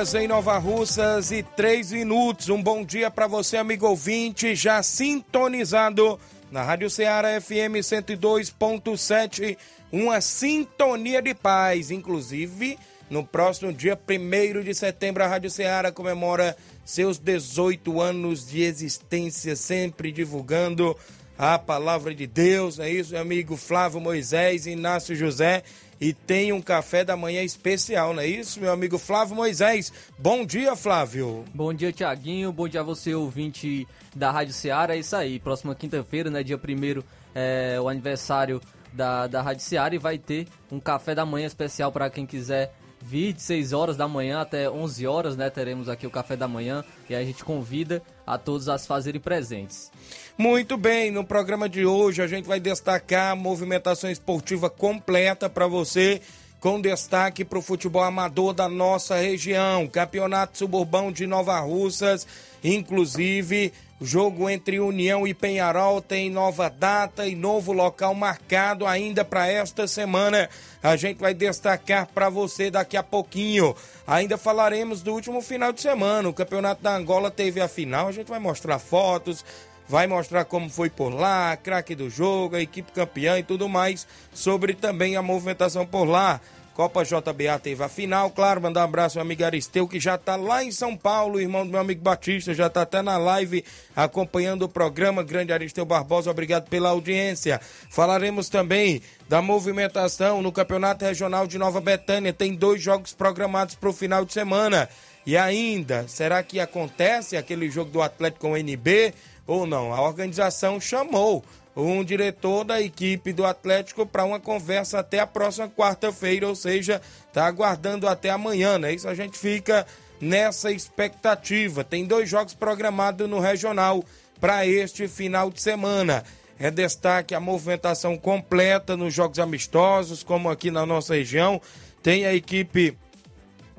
Horas em Nova Russas e 3 minutos. Um bom dia para você, amigo ouvinte, já sintonizado na Rádio Ceará FM 102.7. Uma sintonia de paz. Inclusive, no próximo dia 1 de setembro, a Rádio Ceará comemora seus 18 anos de existência, sempre divulgando a palavra de Deus. É isso, meu amigo Flávio Moisés, Inácio José e tem um café da manhã especial, não é isso, meu amigo Flávio Moisés? Bom dia, Flávio. Bom dia, Tiaguinho. Bom dia a você, ouvinte da Rádio Ceará. É isso aí. Próxima quinta-feira, né, dia 1 é o aniversário da, da Rádio Ceará e vai ter um café da manhã especial para quem quiser vir de 6 horas da manhã até 11 horas, né? Teremos aqui o café da manhã e a gente convida a todos a se fazerem presentes. Muito bem, no programa de hoje a gente vai destacar a movimentação esportiva completa para você, com destaque para o futebol amador da nossa região, Campeonato Suburbão de Nova Russas, inclusive jogo entre União e Penharol tem nova data e novo local marcado ainda para esta semana. A gente vai destacar para você daqui a pouquinho. Ainda falaremos do último final de semana. O Campeonato da Angola teve a final. A gente vai mostrar fotos, vai mostrar como foi por lá, craque do jogo, a equipe campeã e tudo mais, sobre também a movimentação por lá. Copa JBA teve a final, claro, mandar um abraço ao amigo Aristeu, que já está lá em São Paulo, irmão do meu amigo Batista, já está até na live acompanhando o programa. Grande Aristeu Barbosa, obrigado pela audiência. Falaremos também da movimentação no Campeonato Regional de Nova Betânia. Tem dois jogos programados para o final de semana. E ainda, será que acontece aquele jogo do Atlético com o NB? ou não. A organização chamou um diretor da equipe do Atlético para uma conversa até a próxima quarta-feira, ou seja, está aguardando até amanhã, né? Isso a gente fica nessa expectativa. Tem dois jogos programados no regional para este final de semana. É destaque a movimentação completa nos jogos amistosos, como aqui na nossa região. Tem a equipe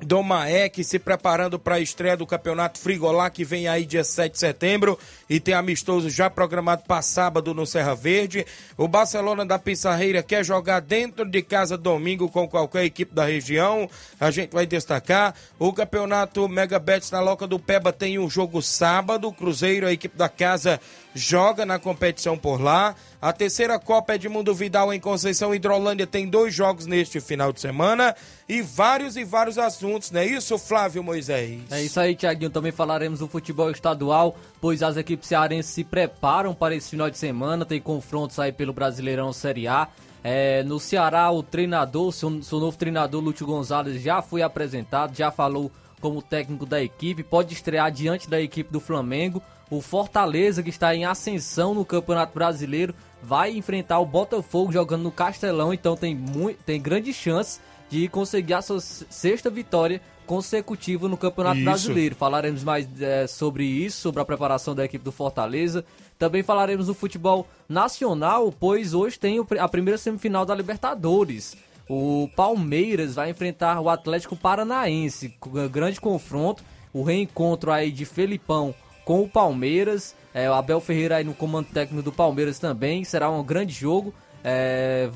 do Maek se preparando para a estreia do Campeonato Frigolá, que vem aí dia 7 de setembro, e tem amistoso já programado para sábado no Serra Verde. O Barcelona da Pissarreira quer jogar dentro de casa domingo com qualquer equipe da região, a gente vai destacar. O Campeonato Mega Bets na Loca do Peba tem um jogo sábado, o Cruzeiro, a equipe da casa, joga na competição por lá. A terceira Copa Edmundo Vidal em Conceição Hidrolândia tem dois jogos neste final de semana e vários e vários assuntos, não é isso, Flávio Moisés? É isso aí, Tiaguinho. Também falaremos do futebol estadual, pois as equipes cearenses se preparam para esse final de semana. Tem confrontos aí pelo Brasileirão Série A. É, no Ceará, o treinador, seu, seu novo treinador, Lúcio Gonzalez, já foi apresentado, já falou como técnico da equipe, pode estrear diante da equipe do Flamengo. O Fortaleza, que está em ascensão no Campeonato Brasileiro, vai enfrentar o Botafogo jogando no Castelão, então tem, muito, tem grande chance de conseguir a sua sexta vitória consecutiva no Campeonato isso. Brasileiro. Falaremos mais é, sobre isso, sobre a preparação da equipe do Fortaleza. Também falaremos do futebol nacional, pois hoje tem a primeira semifinal da Libertadores. O Palmeiras vai enfrentar o Atlético Paranaense, grande confronto, o reencontro aí de Felipão com o Palmeiras. É, o Abel Ferreira aí no comando técnico do Palmeiras também. Será um grande jogo. É,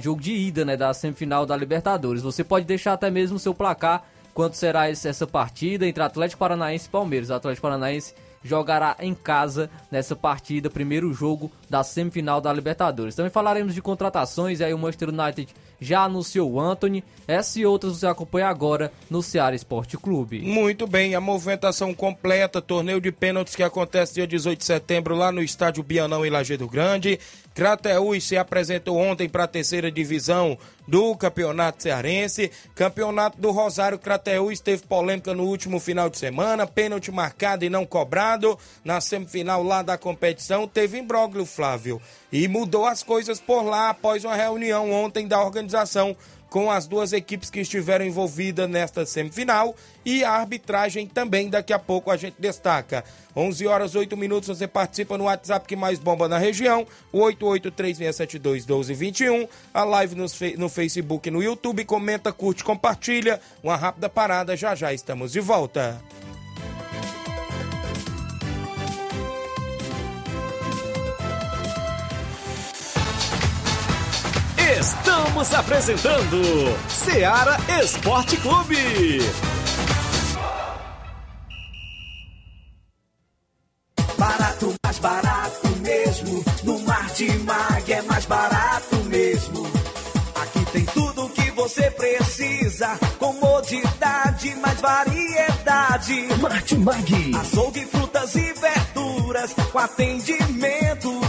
jogo de ida né, da semifinal da Libertadores. Você pode deixar até mesmo o seu placar quanto será essa partida entre Atlético Paranaense e Palmeiras. O Atlético Paranaense jogará em casa nessa partida, primeiro jogo da semifinal da Libertadores. Também falaremos de contratações, aí o Manchester United já anunciou o Anthony. Essa e outras você acompanha agora no Ceará Esporte Clube. Muito bem, a movimentação completa, torneio de pênaltis que acontece dia 18 de setembro lá no estádio Bianão em Lajeado Grande. Crateús se apresentou ontem para a terceira divisão do Campeonato Cearense. Campeonato do Rosário Crateús teve polêmica no último final de semana, pênalti marcado e não cobrado. Na semifinal lá da competição teve imbróglio, Flávio. E mudou as coisas por lá após uma reunião ontem da organização com as duas equipes que estiveram envolvidas nesta semifinal e a arbitragem também daqui a pouco a gente destaca. 11 horas 8 minutos você participa no WhatsApp que mais bomba na região, o 8836721221, a live no, no Facebook e no YouTube, comenta, curte, compartilha. Uma rápida parada, já já estamos de volta. Estamos apresentando Seara Esporte Clube. Barato, mais barato mesmo. No Martimag é mais barato mesmo. Aqui tem tudo o que você precisa. Comodidade, mais variedade. Martimag. Açougue, frutas e verduras. Com atendimento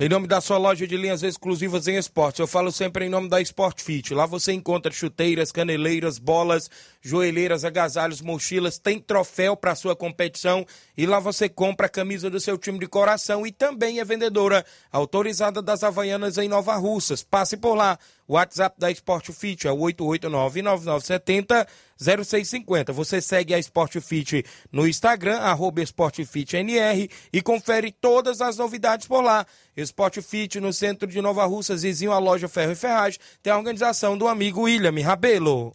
Em nome da sua loja de linhas exclusivas em esportes, eu falo sempre em nome da Sport Fit. Lá você encontra chuteiras, caneleiras, bolas, joelheiras, agasalhos, mochilas, tem troféu para sua competição e lá você compra a camisa do seu time de coração e também é vendedora autorizada das Havaianas em Nova Russas. Passe por lá. O WhatsApp da Sport Fit é o 889-9970-0650. Você segue a Sport Fit no Instagram, arroba SportFitNR e confere todas as novidades por lá. Sport Fit no centro de Nova Russas, vizinho à loja Ferro e Ferragem, tem a organização do amigo William Rabelo.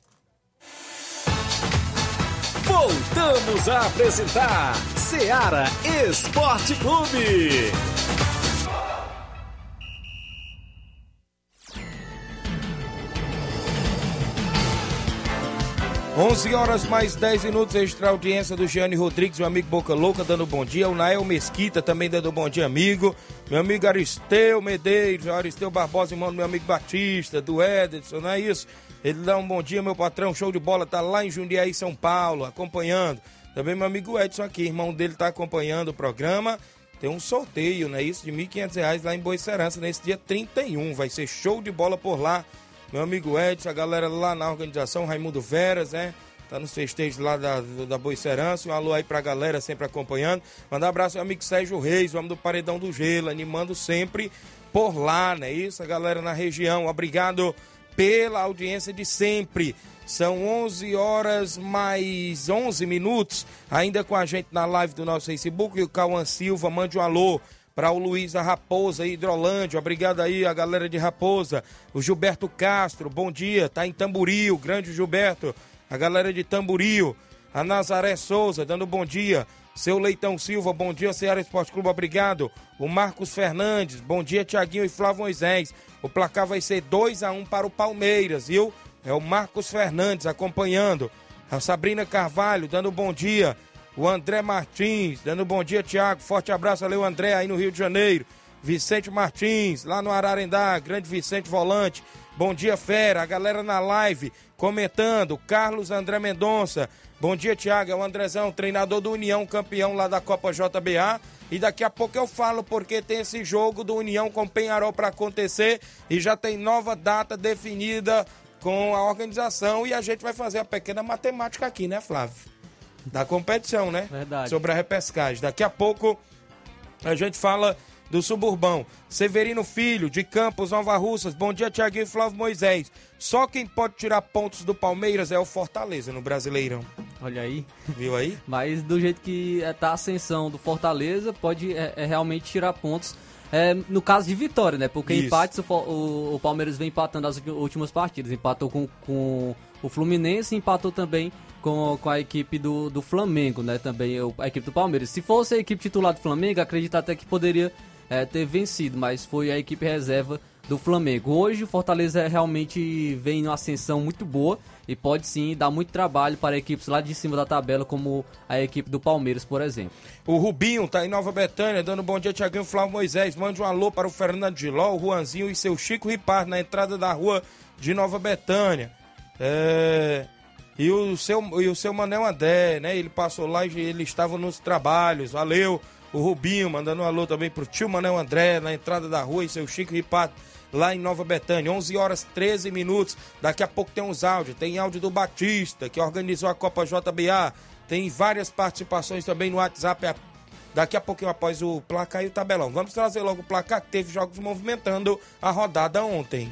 Voltamos a apresentar Seara Esporte Clube. 11 horas mais 10 minutos, extra audiência do Gianni Rodrigues, meu amigo Boca Louca, dando bom dia. O Nael Mesquita também dando bom dia, amigo. Meu amigo Aristeu Medeiros, Aristeu Barbosa, irmão do meu amigo Batista, do Edson, não é isso? Ele dá um bom dia, meu patrão, show de bola, tá lá em Jundiaí, São Paulo, acompanhando. Também meu amigo Edson aqui, irmão dele, tá acompanhando o programa. Tem um sorteio, não é isso? De R$ 1.500 lá em Boicerança, nesse dia 31. Vai ser show de bola por lá meu amigo Edson, a galera lá na organização, Raimundo Veras, né? Tá nos festejos lá da, da Boicerança. Um alô aí pra galera sempre acompanhando. Mandar um abraço ao amigo Sérgio Reis, o homem do Paredão do Gelo, animando sempre por lá, né? Isso, a galera na região. Obrigado pela audiência de sempre. São 11 horas mais 11 minutos. Ainda com a gente na live do nosso Facebook. E o Cauã Silva, mande um alô para o Luiz Raposa, Hidrolândia. Obrigado aí a galera de Raposa. O Gilberto Castro, bom dia. Tá em Tamboril, grande Gilberto. A galera de Tamboril. A Nazaré Souza, dando bom dia. Seu Leitão Silva, bom dia, Ceará Esporte Clube, obrigado. O Marcos Fernandes, bom dia, Tiaguinho e Flávio Moisés. O placar vai ser 2 a 1 para o Palmeiras, viu? É o Marcos Fernandes acompanhando. A Sabrina Carvalho, dando bom dia. O André Martins, dando bom dia, Tiago. Forte abraço, valeu, André, aí no Rio de Janeiro. Vicente Martins, lá no Ararendá, grande Vicente Volante. Bom dia, fera. A galera na live comentando. Carlos André Mendonça. Bom dia, Tiago. É o Andrezão, treinador do União, campeão lá da Copa JBA. E daqui a pouco eu falo porque tem esse jogo do União com Penharol para acontecer e já tem nova data definida com a organização e a gente vai fazer a pequena matemática aqui, né, Flávio? Da competição, né? Verdade. Sobre a repescagem. Daqui a pouco a gente fala do suburbão. Severino Filho, de Campos, Nova Russas. Bom dia, Tiaguinho e Flávio Moisés. Só quem pode tirar pontos do Palmeiras é o Fortaleza no Brasileirão. Olha aí. Viu aí? Mas do jeito que é, tá a ascensão do Fortaleza, pode é, é realmente tirar pontos. É, no caso de vitória, né? Porque Isso. empates, o, o, o Palmeiras vem empatando as últimas partidas. Empatou com, com o Fluminense e empatou também com, com a equipe do, do Flamengo, né? Também a equipe do Palmeiras. Se fosse a equipe titular do Flamengo, acredito até que poderia é, ter vencido, mas foi a equipe reserva do Flamengo. Hoje o Fortaleza realmente vem em uma ascensão muito boa e pode sim dar muito trabalho para equipes lá de cima da tabela, como a equipe do Palmeiras, por exemplo. O Rubinho tá em Nova Betânia, dando bom dia, Tiaguinho Flávio Moisés. Mande um alô para o Fernando Giló, o Juanzinho e seu Chico Ripar na entrada da rua de Nova Betânia. É, E o seu, e o seu Manel André, né? Ele passou lá e ele estava nos trabalhos. Valeu. O Rubinho mandando um alô também pro tio Manel André na entrada da rua e seu Chico Ripar lá em Nova Betânia. 11 horas 13 minutos. Daqui a pouco tem uns áudios. Tem áudio do Batista, que organizou a Copa JBA. Tem várias participações também no WhatsApp. Daqui a pouquinho após o placar e o tabelão. Vamos trazer logo o placar que teve jogos movimentando a rodada ontem.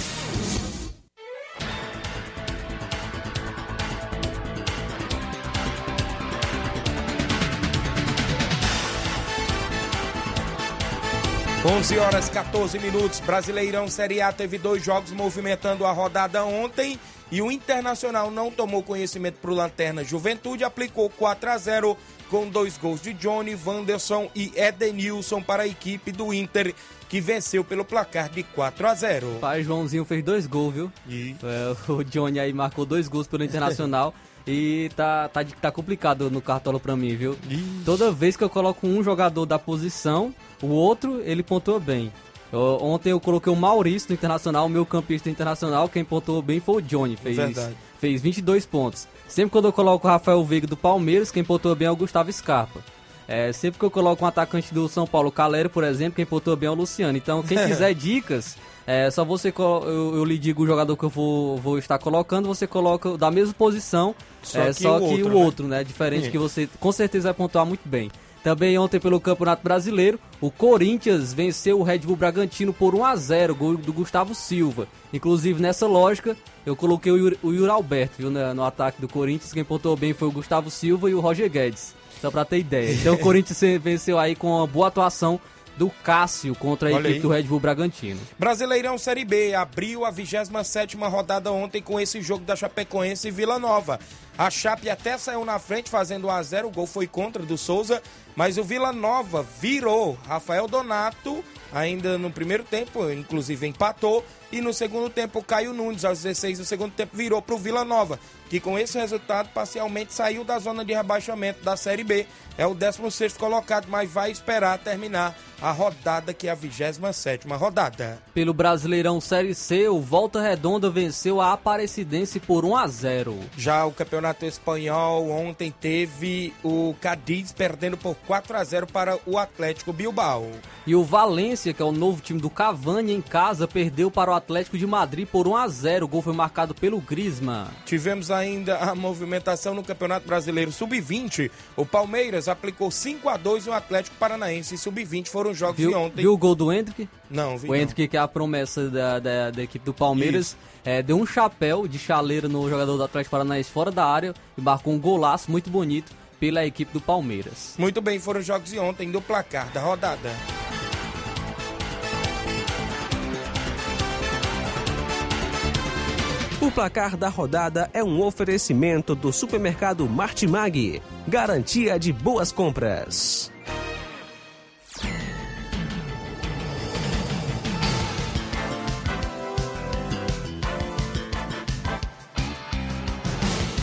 Onze horas 14 minutos. Brasileirão Série A teve dois jogos movimentando a rodada ontem e o Internacional não tomou conhecimento para o Lanterna Juventude, aplicou 4 a 0 com dois gols de Johnny, Wanderson e Edenilson para a equipe do Inter, que venceu pelo placar de 4 a 0. Pai Joãozinho fez dois gols, viu? E É, o Johnny aí marcou dois gols pelo Internacional e tá, tá, tá complicado no cartola pra mim, viu? Toda vez que eu coloco um jogador da posição, o outro ele pontua bem. Eu- ontem eu coloquei o Maurício no Internacional, o meu campista internacional, quem pontuou bem foi o Johnny, fez, Verdade. fez 22 pontos. Sempre quando eu coloco o Rafael Veiga do Palmeiras, quem pontua bem é o Gustavo Scarpa. É, sempre que eu coloco um atacante do São Paulo, Calero, por exemplo, quem pontua bem é o Luciano. Então, quem quiser dicas, é só você. Eu, eu lhe digo o jogador que eu vou, vou estar colocando, você coloca da mesma posição, Só é, que só o que outro, o né? outro, né? Diferente Sim. que você com certeza vai pontuar muito bem. Também ontem pelo Campeonato Brasileiro, o Corinthians venceu o Red Bull Bragantino por 1 a 0 gol do Gustavo Silva. Inclusive nessa lógica, eu coloquei o Yuri, Alberto viu, né, no ataque do Corinthians. Quem pontuou bem foi o Gustavo Silva e o Roger Guedes. Só pra ter ideia. Então o Corinthians venceu aí com uma boa atuação do Cássio contra a Olha equipe aí. do Red Bull Bragantino. Brasileirão Série B abriu a 27ª rodada ontem com esse jogo da Chapecoense e Vila Nova. A Chape até saiu na frente fazendo 1 a 0, o gol foi contra do Souza, mas o Vila Nova virou. Rafael Donato ainda no primeiro tempo, inclusive empatou e no segundo tempo o Caio Nunes aos 16 do segundo tempo virou para o Vila Nova, que com esse resultado parcialmente saiu da zona de rebaixamento da Série B. É o 16º colocado, mas vai esperar terminar a rodada que é a 27ª rodada. Pelo Brasileirão Série C, o Volta Redonda venceu a Aparecidense por 1 a 0. Já o Campeonato Espanhol ontem teve o Cadiz perdendo por 4 a 0 para o Atlético Bilbao. E o Valência, que é o novo time do Cavani em casa, perdeu para o Atlético de Madrid por 1 a 0. O gol foi marcado pelo Griezmann. Tivemos ainda a movimentação no Campeonato Brasileiro Sub-20. O Palmeiras aplicou 5 a 2 no Atlético Paranaense. Sub-20 foram os jogos de Viu, ontem. viu o gol do Hendrick? Não, vi O. Hendrick, que é a promessa da, da, da equipe do Palmeiras, é, deu um chapéu de chaleira no jogador do Atlético Paranaense fora da área e marcou um golaço muito bonito pela equipe do Palmeiras. Muito bem, foram os jogos de ontem do placar da rodada. O placar da rodada é um oferecimento do supermercado Martimag. Garantia de boas compras.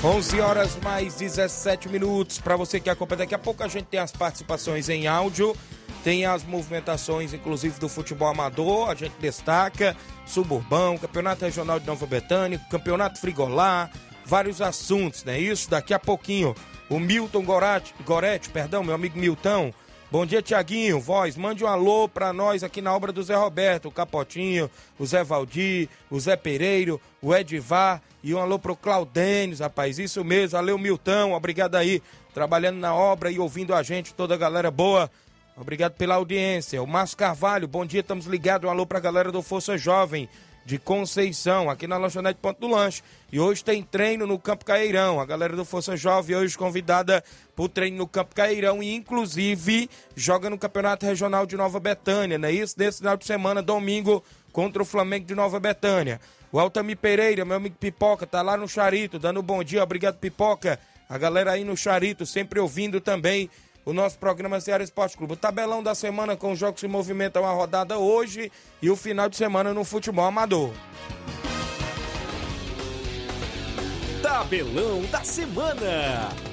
Onze horas mais 17 minutos. Para você que acompanha, daqui a pouco a gente tem as participações em áudio, tem as movimentações, inclusive do futebol amador. A gente destaca suburbão, campeonato regional de Nova Betânia, campeonato frigolar, vários assuntos, né? Isso daqui a pouquinho. O Milton Goretti, perdão, meu amigo Milton. Bom dia, Tiaguinho. Voz, mande um alô pra nós aqui na obra do Zé Roberto, o Capotinho, o Zé Valdir, o Zé Pereiro, o Edivar e um alô pro Claudênis, rapaz. Isso mesmo, valeu, Milton. Obrigado aí. trabalhando na obra e ouvindo a gente, toda a galera boa. Obrigado pela audiência. O Márcio Carvalho, bom dia, estamos ligados. Um alô pra galera do Força Jovem de Conceição, aqui na lanchonete Ponto do Lanche. E hoje tem treino no Campo Caeirão. A galera do Força Jovem hoje convidada para o treino no Campo Caeirão e inclusive joga no Campeonato Regional de Nova Betânia, não é isso? Nesse final de semana, domingo, contra o Flamengo de Nova Betânia. O Altami Pereira, meu amigo Pipoca, tá lá no Charito, dando um bom dia. Obrigado, Pipoca. A galera aí no Charito, sempre ouvindo também o nosso programa Ceará Esporte Clube. O tabelão da semana com os jogos se movimentam uma rodada hoje e o final de semana no futebol amador. Tabelão da semana.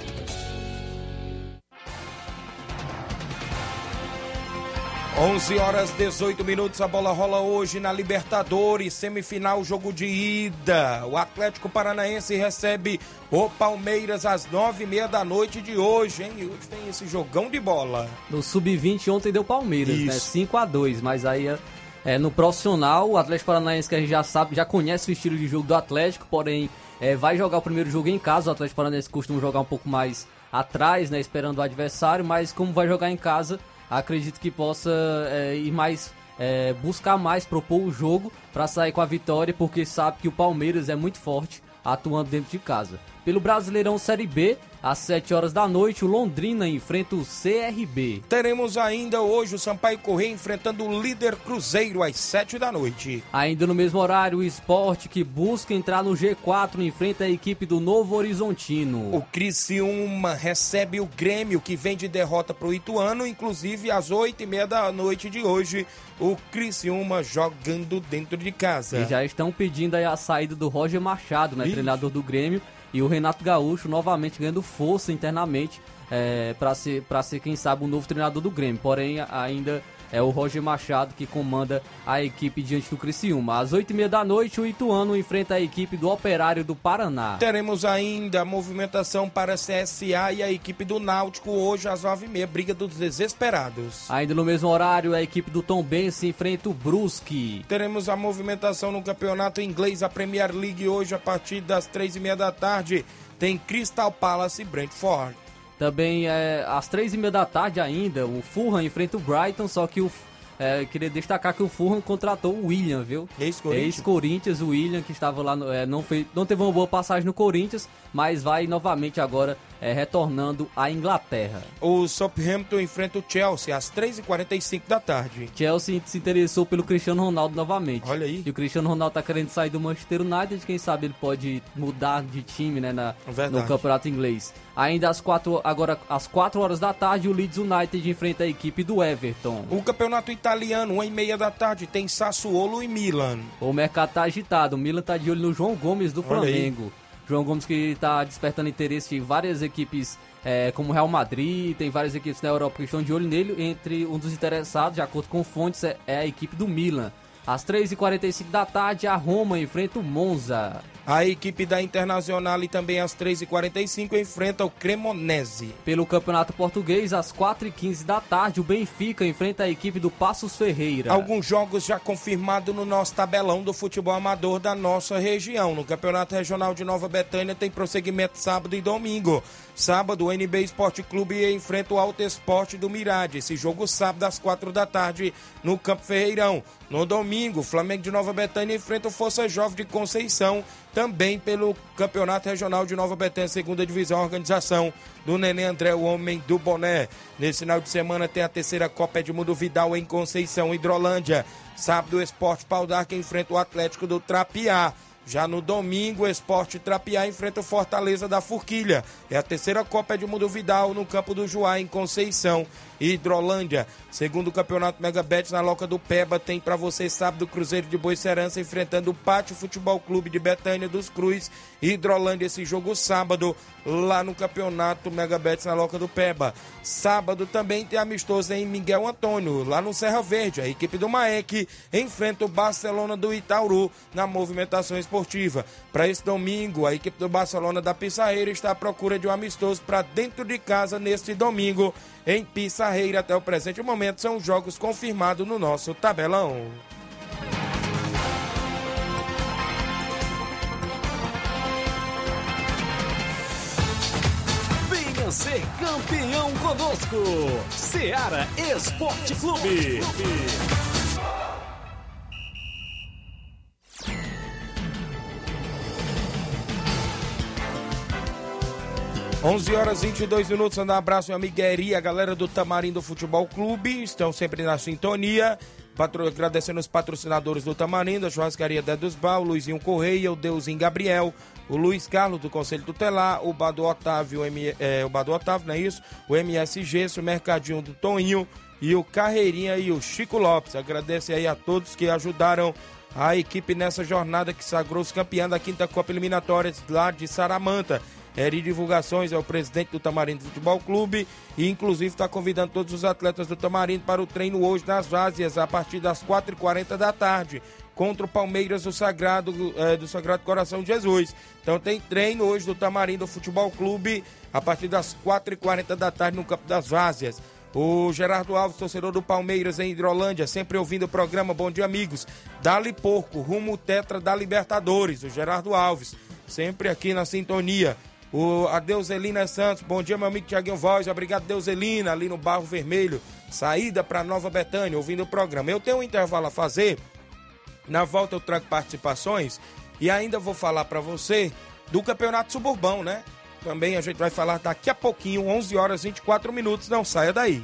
11 horas 18 minutos, a bola rola hoje na Libertadores, semifinal, jogo de ida. O Atlético Paranaense recebe o Palmeiras às nove e meia da noite de hoje, hein? E hoje tem esse jogão de bola. No Sub-20 ontem deu Palmeiras, né? Isso. 5 a 2 mas aí é, no profissional, o Atlético Paranaense que a gente já sabe, já conhece o estilo de jogo do Atlético, porém é, vai jogar o primeiro jogo em casa. O Atlético Paranaense costuma jogar um pouco mais atrás, né? Esperando o adversário, mas como vai jogar em casa, acredito que possa é, ir mais. é, buscar mais, propor o jogo para sair com a vitória, porque sabe que o Palmeiras é muito forte atuando dentro de casa. Pelo Brasileirão Série B, às 7 horas da noite, o Londrina enfrenta o CRB. Teremos ainda hoje o Sampaio Corrêa enfrentando o líder Cruzeiro às sete da noite. Ainda no mesmo horário, o esporte que busca entrar no G4 enfrenta a equipe do Novo Horizontino. O Criciúma recebe o Grêmio, que vem de derrota para o Ituano, inclusive às oito e meia da noite de hoje, o Criciúma jogando dentro de casa. E já estão pedindo aí a saída do Roger Machado, né, Ixi. treinador do Grêmio, e o Renato Gaúcho novamente ganhando força internamente é, para ser, pra ser, quem sabe, o novo treinador do Grêmio. Porém, ainda é o Roger Machado que comanda a equipe diante do Criciúma. Às oito e meia da noite, o Ituano enfrenta a equipe do Operário do Paraná. Teremos ainda a movimentação para a CSA e a equipe do Náutico hoje às nove e meia, briga dos desesperados. Ainda no mesmo horário, a equipe do Tom Bense enfrenta o Brusque. Teremos a movimentação no campeonato inglês, a Premier League hoje a partir das três e meia da tarde. Tem Crystal Palace e Brentford. Também é, às três e meia da tarde ainda, o Fulham enfrenta o Brighton, só que o é, queria destacar que o Fulham contratou o William, viu? Ex-Corinthians. Ex-Corinthians, o William, que estava lá, no- é, não, fez, não teve uma boa passagem no Corinthians, mas vai novamente agora é, retornando à Inglaterra. O Southampton enfrenta o Chelsea às 3h45 da tarde. Chelsea se interessou pelo Cristiano Ronaldo novamente. Olha aí. E o Cristiano Ronaldo tá querendo sair do Manchester United, quem sabe ele pode mudar de time, né, na, no campeonato inglês. Ainda às quatro, agora às 4 horas da tarde, o Leeds United enfrenta a equipe do Everton. O campeonato italiano, 1 e meia da tarde, tem Sassuolo e Milan. O mercado tá agitado. O Milan tá de olho no João Gomes do. Flamengo. João Gomes que tá despertando interesse de várias equipes, é, como o Real Madrid, tem várias equipes na Europa que estão de olho nele. Entre um dos interessados, de acordo com fontes, é, é a equipe do Milan. Às 3h45 da tarde, a Roma enfrenta o Monza. A equipe da Internacional e também às 3h45 enfrenta o Cremonese. Pelo Campeonato Português, às 4h15 da tarde, o Benfica enfrenta a equipe do Passos Ferreira. Alguns jogos já confirmados no nosso tabelão do futebol amador da nossa região. No Campeonato Regional de Nova Betânia tem prosseguimento sábado e domingo. Sábado, o NB Esporte Clube enfrenta o Alto Esporte do Mirade. Esse jogo sábado às 4 da tarde no Campo Ferreirão. No domingo, o Flamengo de Nova Betânia enfrenta o Força Jovem de Conceição, também pelo Campeonato Regional de Nova Betânia, segunda divisão, organização do Nenê André, o homem do boné. Nesse final de semana tem a terceira Copa Edmundo Vidal em Conceição, Hidrolândia. Sábado, o Esporte Pau d'Arca enfrenta o Atlético do Trapiá. Já no domingo, o Esporte Trapiá enfrenta o Fortaleza da Forquilha. É a terceira Copa Edmundo Vidal no campo do Juá, em Conceição, Hidrolândia. Segundo o Campeonato Megabet, na Loca do Peba, tem para você sábado Cruzeiro de Boicerança enfrentando o Pátio Futebol Clube de Betânia dos Cruz, Hidrolândia. Esse jogo sábado, lá no Campeonato Megabet, na Loca do Peba. Sábado também tem amistoso em Miguel Antônio, lá no Serra Verde. A equipe do Maek enfrenta o Barcelona do Itauru na movimentação esportiva. Para esse domingo, a equipe do Barcelona da Pissarreira está à procura de um amistoso para dentro de casa neste domingo em Pissarreira. Até o presente momento são jogos confirmados no nosso tabelão. Venha ser campeão conosco. Seara Esporte Clube. 11 horas e 22 minutos. Um abraço, meu amigo a galera do Tamarindo Futebol Clube. Estão sempre na sintonia. Patro... Agradecendo os patrocinadores do Tamarindo, a Churrascaria Dedos Bal, Luizinho Correia, o Deusinho Gabriel, o Luiz Carlos do Conselho Tutelar, o Bado Otávio, o, M... é, o Bado Otávio, não é isso? O MSG, o Mercadinho do Toninho e o Carreirinha e o Chico Lopes. Agradece aí a todos que ajudaram a equipe nessa jornada que sagrou-se campeã da quinta Copa Eliminatória lá de Saramanta. Eri Divulgações é o presidente do Tamarindo Futebol Clube e inclusive está convidando todos os atletas do Tamarindo para o treino hoje nas Vázias a partir das 4h40 da tarde contra o Palmeiras do Sagrado, é, do Sagrado Coração de Jesus. Então tem treino hoje do Tamarindo Futebol Clube a partir das 4h40 da tarde no Campo das Vázias. O Gerardo Alves, torcedor do Palmeiras em Hidrolândia, sempre ouvindo o programa Bom Dia Amigos. Dali Porco, rumo tetra da Libertadores. O Gerardo Alves, sempre aqui na sintonia. O, a Deuselina Santos, bom dia, meu amigo Tiaguinho Voz. Obrigado, Deuselina, ali no Barro Vermelho. Saída para Nova Betânia, ouvindo o programa. Eu tenho um intervalo a fazer. Na volta eu trago participações e ainda vou falar para você do Campeonato Suburbão, né? Também a gente vai falar daqui a pouquinho, 11 horas e 24 minutos. Não saia daí.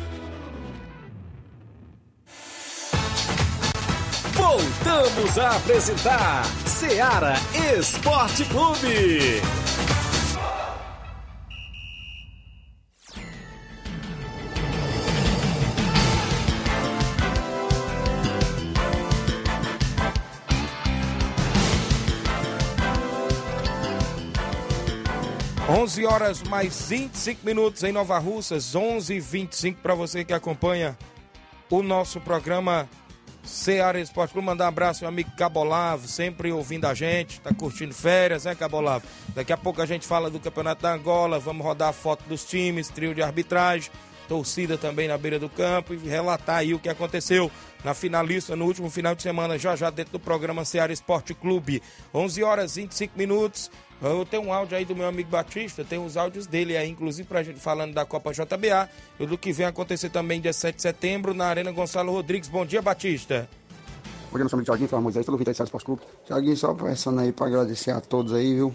Voltamos a apresentar Seara Esporte Clube. Onze horas mais 25 minutos em Nova Russas, 11 e 25 para você que acompanha o nosso programa Ceará Esporte Clube. Mandar um abraço, meu amigo Cabolavo, sempre ouvindo a gente, tá curtindo férias, né, Cabolavo? Daqui a pouco a gente fala do Campeonato da Angola, vamos rodar a foto dos times, trio de arbitragem, torcida também na beira do campo e relatar aí o que aconteceu na finalista no último final de semana, já já dentro do programa Ceará Esporte Clube. 11 horas e 25 minutos. Eu tenho um áudio aí do meu amigo Batista, tem os áudios dele aí, inclusive pra gente falando da Copa JBA, e do que vem acontecer também dia 7 de setembro na Arena Gonçalo Rodrigues. Bom dia, Batista. Bom dia, meu amigo Thiaguinho, fala Moisés, mundo aí, Esporte Clube. Thiaguinho, só passando aí pra agradecer a todos aí, viu?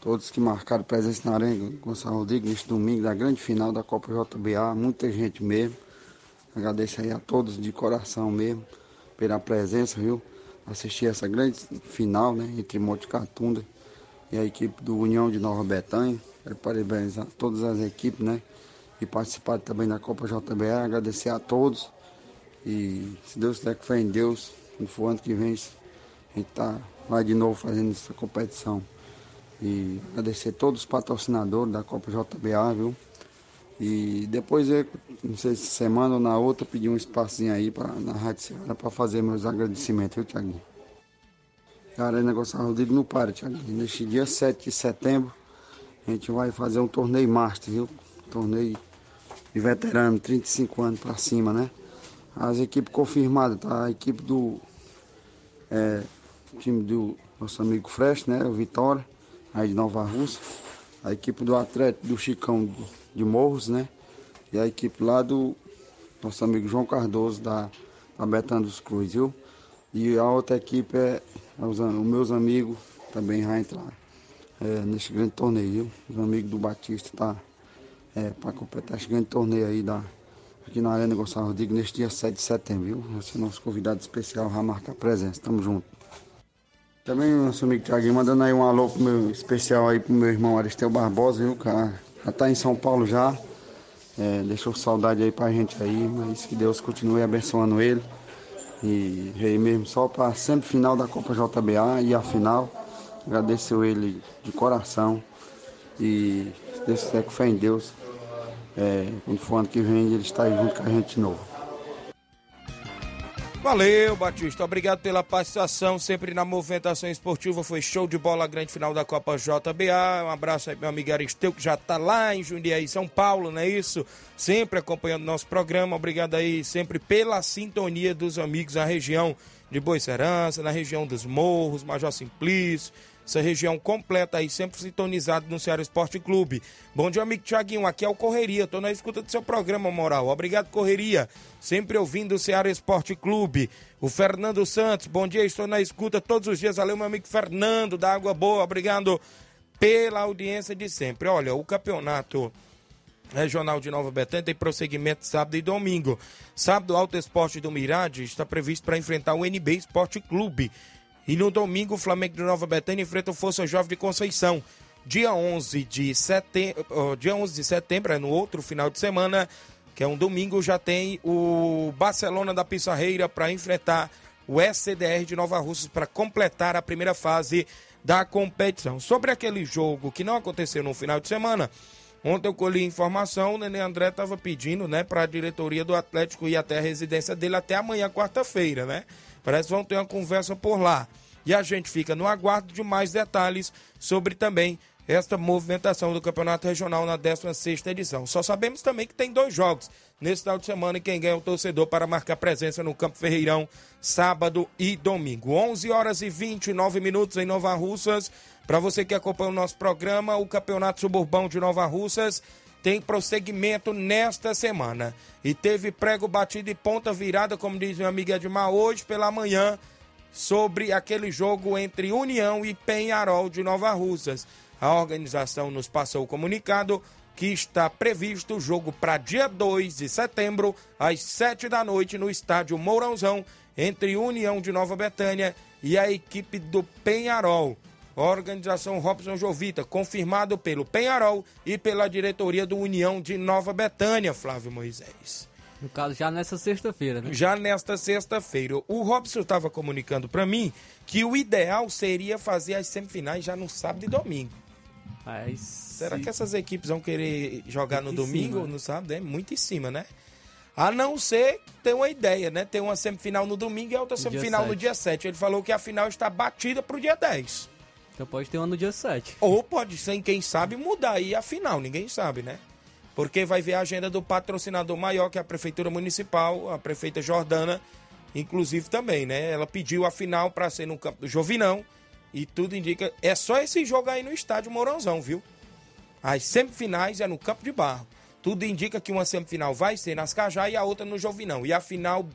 Todos que marcaram presença na Arena Gonçalo Rodrigues neste domingo, da grande final da Copa JBA, muita gente mesmo. Agradeço aí a todos de coração mesmo, pela presença, viu? Assistir essa grande final, né, entre Monte Catunda e a equipe do União de Nova Betânia. Quero parabenizar todas as equipes, né? E participar também da Copa JBA. Agradecer a todos. E se Deus quiser que fé em Deus, no ano que vem, a gente tá lá de novo fazendo essa competição. E agradecer todos os patrocinadores da Copa JBA, viu? E depois eu, não sei se semana ou na outra, pedir um espacinho aí pra, na Rádio Ceará para fazer meus agradecimentos, viu, Tiaguinho? A Arena Gonçalo Rodrigues não para, Tiaguinho. Neste dia 7 de setembro, a gente vai fazer um torneio Master, viu? Torneio de veterano, 35 anos para cima, né? As equipes confirmadas, tá? A equipe do é, time do nosso amigo Fresh, né? O Vitória, aí de Nova Rússia. A equipe do Atlético do Chicão de Morros, né? E a equipe lá do nosso amigo João Cardoso, da, da Betânia dos Cruz, viu? E a outra equipe é, os, os, meus amigos também vai entrar é, grande torneio, viu? Os amigos do Batista tá é, para completar esse grande torneio aí da, aqui na Arena Gonçalo Rodrigues neste dia 7 de setembro, viu? Você é nosso convidado especial, vai marcar presença. Tamo junto. Também, nosso amigo Thiaguinho, mandando aí um alô pro meu, especial aí pro meu irmão Aristeu Barbosa, viu, cara? Já tá em São Paulo já. É, deixou saudade aí pra gente aí, mas que Deus continue abençoando ele. E aí mesmo, só pra semifinal da Copa JBA e a final. Agradeço ele de coração. E se Deus quiser com fé em Deus, é, quando for ano que vem, ele está aí junto com a gente de novo. Valeu, Batista. Obrigado pela participação sempre na movimentação esportiva. Foi show de bola a grande final da Copa JBA. Um abraço aí, meu amigo Aristeu, que já tá lá em Jundiaí, São Paulo, não é isso? Sempre acompanhando nosso programa. Obrigado aí sempre pela sintonia dos amigos da região de Boicerança, na região dos Morros, Major Simplício, essa região completa aí, sempre sintonizado no Ceará Esporte Clube. Bom dia, amigo Tiaguinho, aqui é o Correria, tô na escuta do seu programa, moral. Obrigado, Correria, sempre ouvindo o Ceará Esporte Clube. O Fernando Santos, bom dia, estou na escuta todos os dias. Valeu, meu amigo Fernando, da Água Boa, obrigado pela audiência de sempre. Olha, o campeonato Regional de Nova Betânia tem prosseguimento sábado e domingo. Sábado, o Alto Esporte do Mirade está previsto para enfrentar o NB Esporte Clube. E no domingo, o Flamengo de Nova Betânia enfrenta o Força Jovem de Conceição. Dia 11 de setembro, dia 11 de setembro, é no outro final de semana, que é um domingo, já tem o Barcelona da Pissarreira para enfrentar o SCDR de Nova Russas para completar a primeira fase da competição. Sobre aquele jogo que não aconteceu no final de semana, ontem eu colhi informação, o Nenê André estava pedindo, né, para a diretoria do Atlético ir até a residência dele até amanhã, quarta-feira, né? Parece que vão ter uma conversa por lá. E a gente fica no aguardo de mais detalhes sobre também esta movimentação do Campeonato Regional na 16 edição. Só sabemos também que tem dois jogos nesse final de semana e quem ganha é o torcedor para marcar presença no Campo Ferreirão, sábado e domingo. 11 horas e 29 minutos em Nova Russas. Para você que acompanha o nosso programa, o Campeonato Suburbão de Nova Russas tem prosseguimento nesta semana. E teve prego batido e ponta virada, como diz meu amigo Edmar, hoje pela manhã, sobre aquele jogo entre União e Penharol de Nova Russas. A organização nos passou o comunicado que está previsto o jogo para dia 2 de setembro, às 7 da noite, no estádio Mourãozão, entre União de Nova Betânia e a equipe do Penharol. Organização Robson Jovita, confirmado pelo Penharol e pela diretoria do União de Nova Betânia, Flávio Moisés. No caso, já nessa sexta-feira, né? Já nesta sexta-feira. O Robson estava comunicando para mim que o ideal seria fazer as semifinais já no sábado e domingo. Mas, Será que essas equipes vão querer jogar Muito no domingo ou né? no sábado? É muito em cima, né? A não ser ter uma ideia, né? Ter uma semifinal no domingo e outra No dia semifinal no dia 7. Ele falou que a final está batida pro dia 10. Então pode ter uma no dia 7. Ou pode ser, quem sabe, mudar aí a final, ninguém sabe, né? Porque vai ver a agenda do patrocinador maior, que é a Prefeitura Municipal, a prefeita Jordana, inclusive também, né? Ela pediu a final para ser no campo do Jovinão e tudo indica. É só esse jogo aí no estádio Mourãozão, viu? As semifinais é no Campo de Barro. Tudo indica que uma semifinal vai ser nas Cajá e a outra no Jovinão. E a final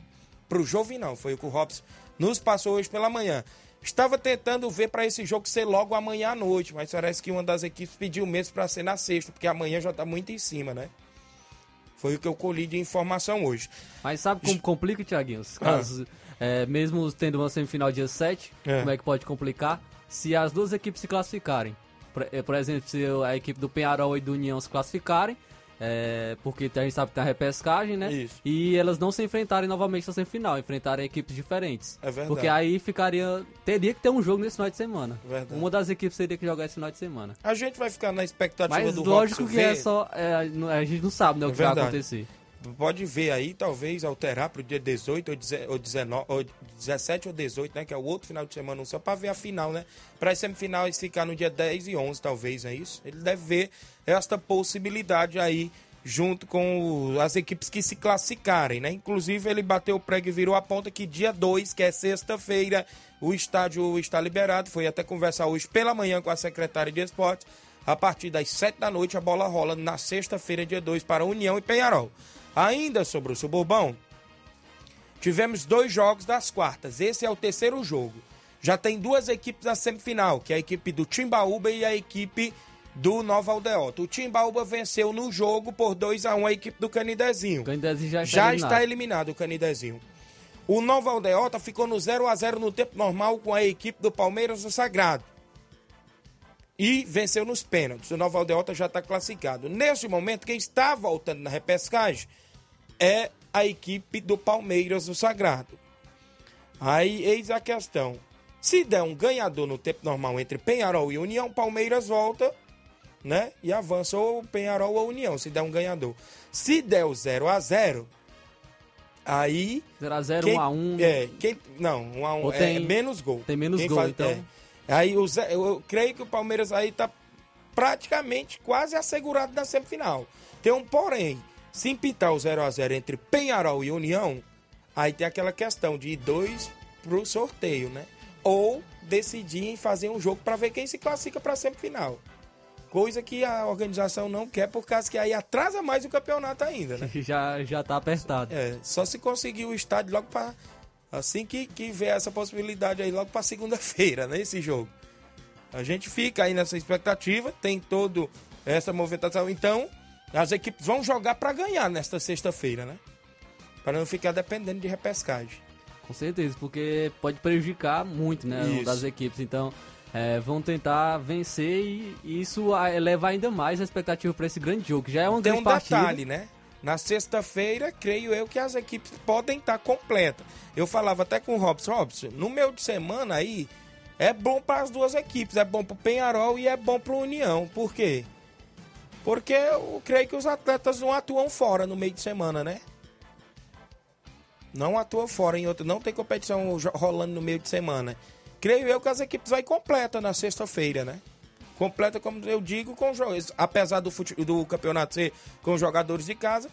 pro Jovinão, foi o que o Robson nos passou hoje pela manhã. Estava tentando ver para esse jogo ser logo amanhã à noite, mas parece que uma das equipes pediu mesmo para ser na sexta, porque amanhã já tá muito em cima, né? Foi o que eu colhi de informação hoje. Mas sabe como complica, Tiaguinho? Ah. é, mesmo tendo uma semifinal dia 7, É. como é que pode complicar? Se as duas equipes se classificarem. Por, eh, por exemplo, se a equipe do Penharol e do União se classificarem, é, porque a gente sabe que tem a repescagem, né? Isso. E elas não se enfrentarem novamente na semifinal, enfrentarem equipes diferentes. É verdade. Porque aí ficaria. Teria que ter um jogo nesse final de semana. Verdade. Uma das equipes teria que jogar esse final de semana. A gente vai ficar na expectativa Mas do lógico Robson que é só. é, a gente não sabe né, o É que vai verdade. acontecer. Pode ver aí, talvez alterar para o dia 18 ou, deze- ou 19, ou 17 ou 18, né? Que é o outro final de semana, só para ver a final, né? Para as semifinais ficar no dia 10 e 11, talvez, é isso? Ele deve ver esta possibilidade aí, junto com as equipes que se classificarem, né? Inclusive, ele bateu o prego e virou a ponta que dia 2, que é sexta-feira, o estádio está liberado. Foi até conversar hoje pela manhã com a secretária de esportes. A partir das 7 da noite, a bola rola na sexta-feira, dia 2, para União e Penharol. Ainda sobre o Suburbão, tivemos dois jogos das quartas. Esse é o terceiro jogo. Já tem duas equipes na semifinal, que é a equipe do Timbaúba e a equipe do Nova Aldeota. O Timbaúba venceu no jogo por 2 a 1 a equipe do Canidezinho. O Candidazinho já está Já eliminado. está eliminado o Canidezinho. O Nova Aldeota ficou no 0 a 0 no tempo normal com a equipe do Palmeiras do Sagrado. E venceu nos pênaltis. O Nova Aldeota já está classificado. Neste momento, quem está voltando na repescagem é a equipe do Palmeiras do Sagrado. Aí, eis a questão. Se der um ganhador no tempo normal entre Penharol e União, Palmeiras volta, né? E avança ou Penharol ou União, se der um ganhador. Se der o 0 a 0 aí... 0x0, quem- 1x1. É, quem, não, 1 a 1 Ou é, tem- menos gol. tem menos Quem gol, faz- então- é. Aí o Zé- eu creio que o Palmeiras aí tá praticamente quase assegurado na semifinal. Tem um porém, se empitar o 0 a 0 entre Penharol e União, aí tem aquela questão de ir dois pro sorteio, né? Ou decidir em fazer um jogo para ver quem se classifica para semifinal. Coisa que a organização não quer, por causa que aí atrasa mais o campeonato ainda, né? Já, já tá apertado. É, só se conseguir o estádio logo para assim que, que vê essa possibilidade aí logo para segunda-feira, né, esse jogo. A gente fica aí nessa expectativa, tem todo essa movimentação. Então, as equipes vão jogar para ganhar nesta sexta-feira, né? Para não ficar dependendo de repescagem. Com certeza, porque pode prejudicar muito, né, Isso. das equipes. Então, é, vão tentar vencer e isso eleva ainda mais a expectativa para esse grande jogo, que já é uma Tem grande um partida. detalhe, né? Na sexta-feira, creio eu que as equipes podem estar completas. Eu falava até com o Robson, Robson, no meio de semana aí, é bom para as duas equipes, é bom para o Penharol e é bom para o União. Por quê? Porque eu creio que os atletas não atuam fora no meio de semana, né? Não atuam fora em outro, não tem competição rolando no meio de semana. Creio eu que as equipes vai completa na sexta-feira, né? Completa, como eu digo, com jogadores. Apesar do, fute- do campeonato ser com jogadores de casa,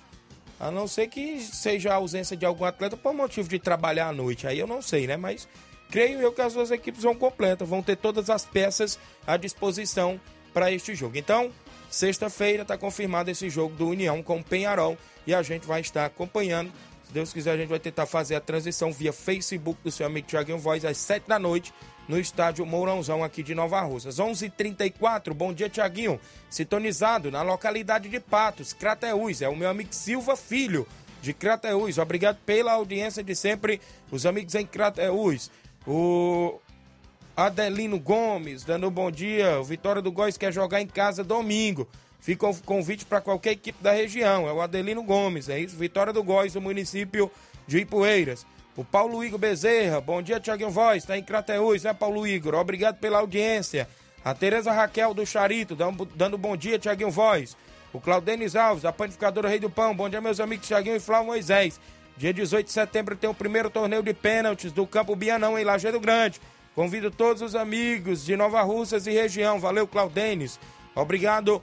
a não ser que seja a ausência de algum atleta por motivo de trabalhar à noite. Aí eu não sei, né? Mas creio eu que as duas equipes vão completas, vão ter todas as peças à disposição para este jogo. Então, sexta-feira está confirmado esse jogo do União com o Penharol e a gente vai estar acompanhando. Se Deus quiser, a gente vai tentar fazer a transição via Facebook do seu amigo Thiaguinho Voz às 7 da noite no estádio Mourãozão aqui de Nova Russas. 11:34. Bom dia, Thiaguinho. Sintonizado na localidade de Patos, Crateús. É o meu amigo Silva Filho de Crateús. Obrigado pela audiência de sempre, os amigos em Crateús. O Adelino Gomes, dando um bom dia. O Vitória do Góis quer jogar em casa domingo. Fica o convite para qualquer equipe da região. É o Adelino Gomes, é isso? Vitória do Góis, do município de Ipueiras. O Paulo Igor Bezerra, bom dia, Tiaguinho Voz, tá em Crateús, né, Paulo Igor? Obrigado pela audiência. A Tereza Raquel do Charito, dando, dando bom dia, Tiaguinho Voz. O Claudenis Alves, a panificadora Rei do Pão. Bom dia, meus amigos Tiaguinho e Flávio Moisés. Dia 18 de setembro tem o primeiro torneio de pênaltis do Campo Bianão, em Lajeado Grande. Convido todos os amigos de Nova Russas e região. Valeu, Claudenis. Obrigado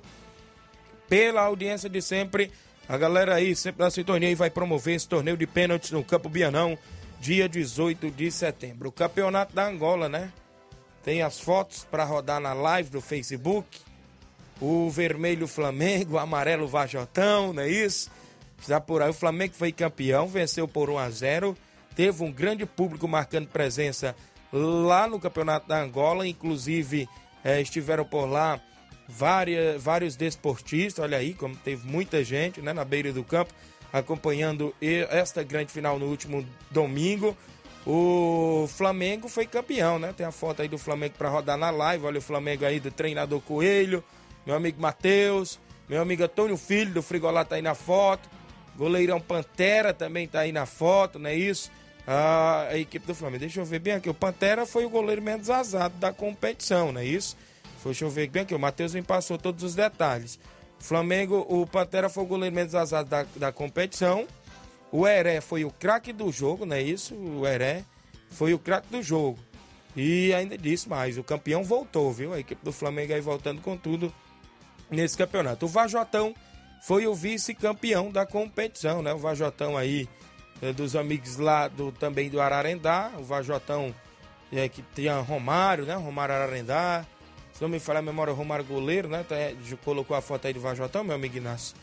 pela audiência de sempre. A galera aí, sempre na sintonia, e vai promover esse torneio de pênaltis no Campo Bianão, dia 18 de setembro. O campeonato da Angola, né? Tem as fotos para rodar na live do Facebook. O vermelho Flamengo, o amarelo Vajotão, não é isso? Está por aí. O Flamengo foi campeão, venceu por 1 a 0 Teve um grande público marcando presença lá no Campeonato da Angola. Inclusive, eh, estiveram por lá várias, vários desportistas. Olha aí, como teve muita gente né, na beira do campo acompanhando esta grande final no último domingo. O Flamengo foi campeão, né? Tem a foto aí do Flamengo para rodar na live. Olha o Flamengo aí do treinador Coelho, meu amigo Matheus, meu amigo Antônio Filho do Frigolá tá aí na foto. Goleirão Pantera também tá aí na foto, não é isso? Ah, a equipe do Flamengo. Deixa eu ver bem aqui. O Pantera foi o goleiro menos azado da competição, não é isso? Deixa eu ver bem aqui. O Matheus me passou todos os detalhes. Flamengo, o Pantera foi o goleiro menos azado da, da competição. O Heré foi o craque do jogo, não é isso? O Heré foi o craque do jogo. E ainda disse mais, o campeão voltou, viu? A equipe do Flamengo aí voltando com tudo nesse campeonato. O Vajotão foi o vice-campeão da competição, né? O Vajotão aí, dos amigos lá do, também do Ararendá. O Vajotão é, que tinha Romário, né? Romário Ararendá. Se não me falar a memória, o Romário Goleiro, né? Tá, é, colocou a foto aí do Vajotão, meu amigo Inácio.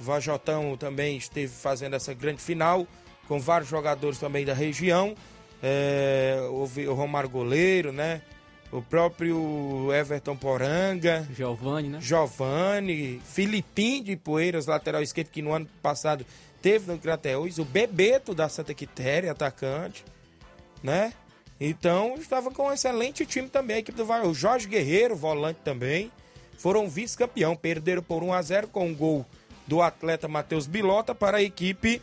O Vajotão também esteve fazendo essa grande final com vários jogadores também da região. É, houve o Romário Goleiro, né? O próprio Everton Poranga. Giovanni, né? Giovanni, Filipim de Poeiras, lateral esquerdo, que no ano passado esteve no Crateus, o Bebeto da Santa Quitéria, atacante, né? Então, estava com um excelente time também, a equipe do Vai. O Jorge Guerreiro, volante também, foram vice-campeão, perderam por 1 a 0 com um gol do atleta Matheus Bilota para a equipe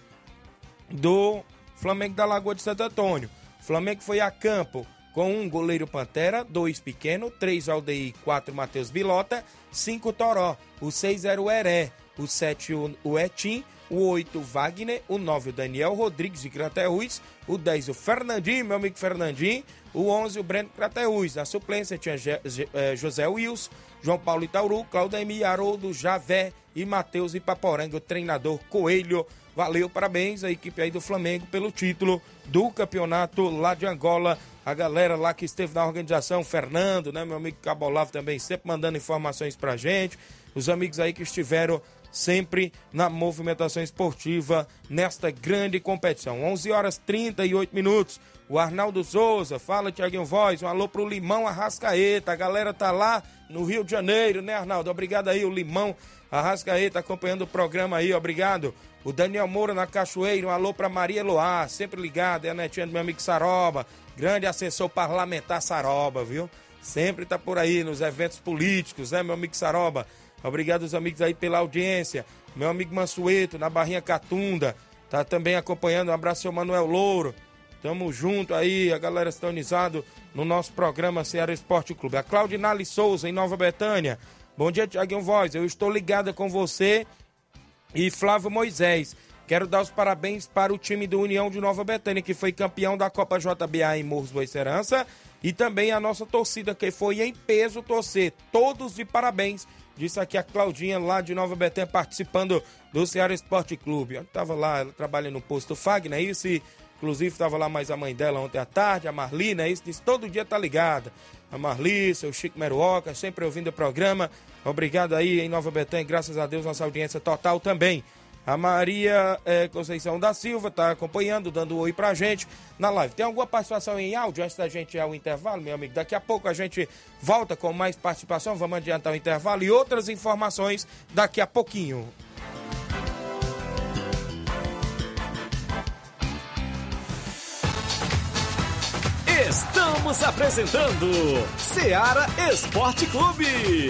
do Flamengo da Lagoa de Santo Antônio. O Flamengo foi a campo com um goleiro Pantera, dois pequeno, três Aldeir, quatro Matheus Bilota, cinco Toró, o seis era o Heré, o sete o Etim, o 8 Wagner, o 9 o Daniel Rodrigues de Crateús, o 10 o Fernandinho, meu amigo Fernandinho, o 11 o Breno Crateús. Na suplência tinha eh, José Wilson, João Paulo Itauru, Claudemir Haroldo, Javé e Matheus Ipaporanga, o treinador Coelho. Valeu, parabéns à equipe aí do Flamengo pelo título do campeonato lá de Angola. A galera lá que esteve na organização, Fernando, né, meu amigo Cabolavo também, sempre mandando informações pra gente. Os amigos aí que estiveram sempre na movimentação esportiva nesta grande competição. 11 horas 38 minutos. O Arnaldo Souza, fala Tiaguinho Voz, um alô pro Limão Arrascaeta. A galera tá lá no Rio de Janeiro, né, Arnaldo? Obrigado aí, o Limão Arrascaeta acompanhando o programa aí, obrigado. O Daniel Moura na Cachoeira, um alô pra Maria Loá, sempre ligado, é a netinha do meu amigo Saroba, grande assessor parlamentar Saroba, viu? Sempre tá por aí nos eventos políticos, né, meu amigo Saroba? Obrigado os amigos aí pela audiência. Meu amigo Mansueto, na Barrinha Catunda, tá também acompanhando. Um abraço, seu Manuel Louro. Tamo junto aí, a galera sintonizado no nosso programa Ceará Esporte Clube. A Claudinale Souza, em Nova Betânia. Bom dia, Tiaguinho Voz. Eu estou ligada com você e Flávio Moisés. Quero dar os parabéns para o time do União de Nova Betânia, que foi campeão da Copa JBA em Morros Boa Serança. E também a nossa torcida, que foi em peso torcer. Todos de parabéns Disse aqui a Claudinha lá de Nova Betânia participando do Ceará Esporte Clube. Eu tava lá, ela trabalha no posto Fagner, é isso? E, inclusive estava lá mais a mãe dela ontem à tarde, a Marli, né? Isso disse todo dia tá ligada. A Marli, seu Chico Meruoca, sempre ouvindo o programa. Obrigado aí em Nova Betânia, graças a Deus, nossa audiência total também. A Maria é, Conceição da Silva está acompanhando, dando um oi pra gente na live. Tem alguma participação em áudio antes da gente ir ao intervalo, meu amigo? Daqui a pouco a gente volta com mais participação. Vamos adiantar o intervalo e outras informações daqui a pouquinho. Estamos apresentando Seara Esporte Clube.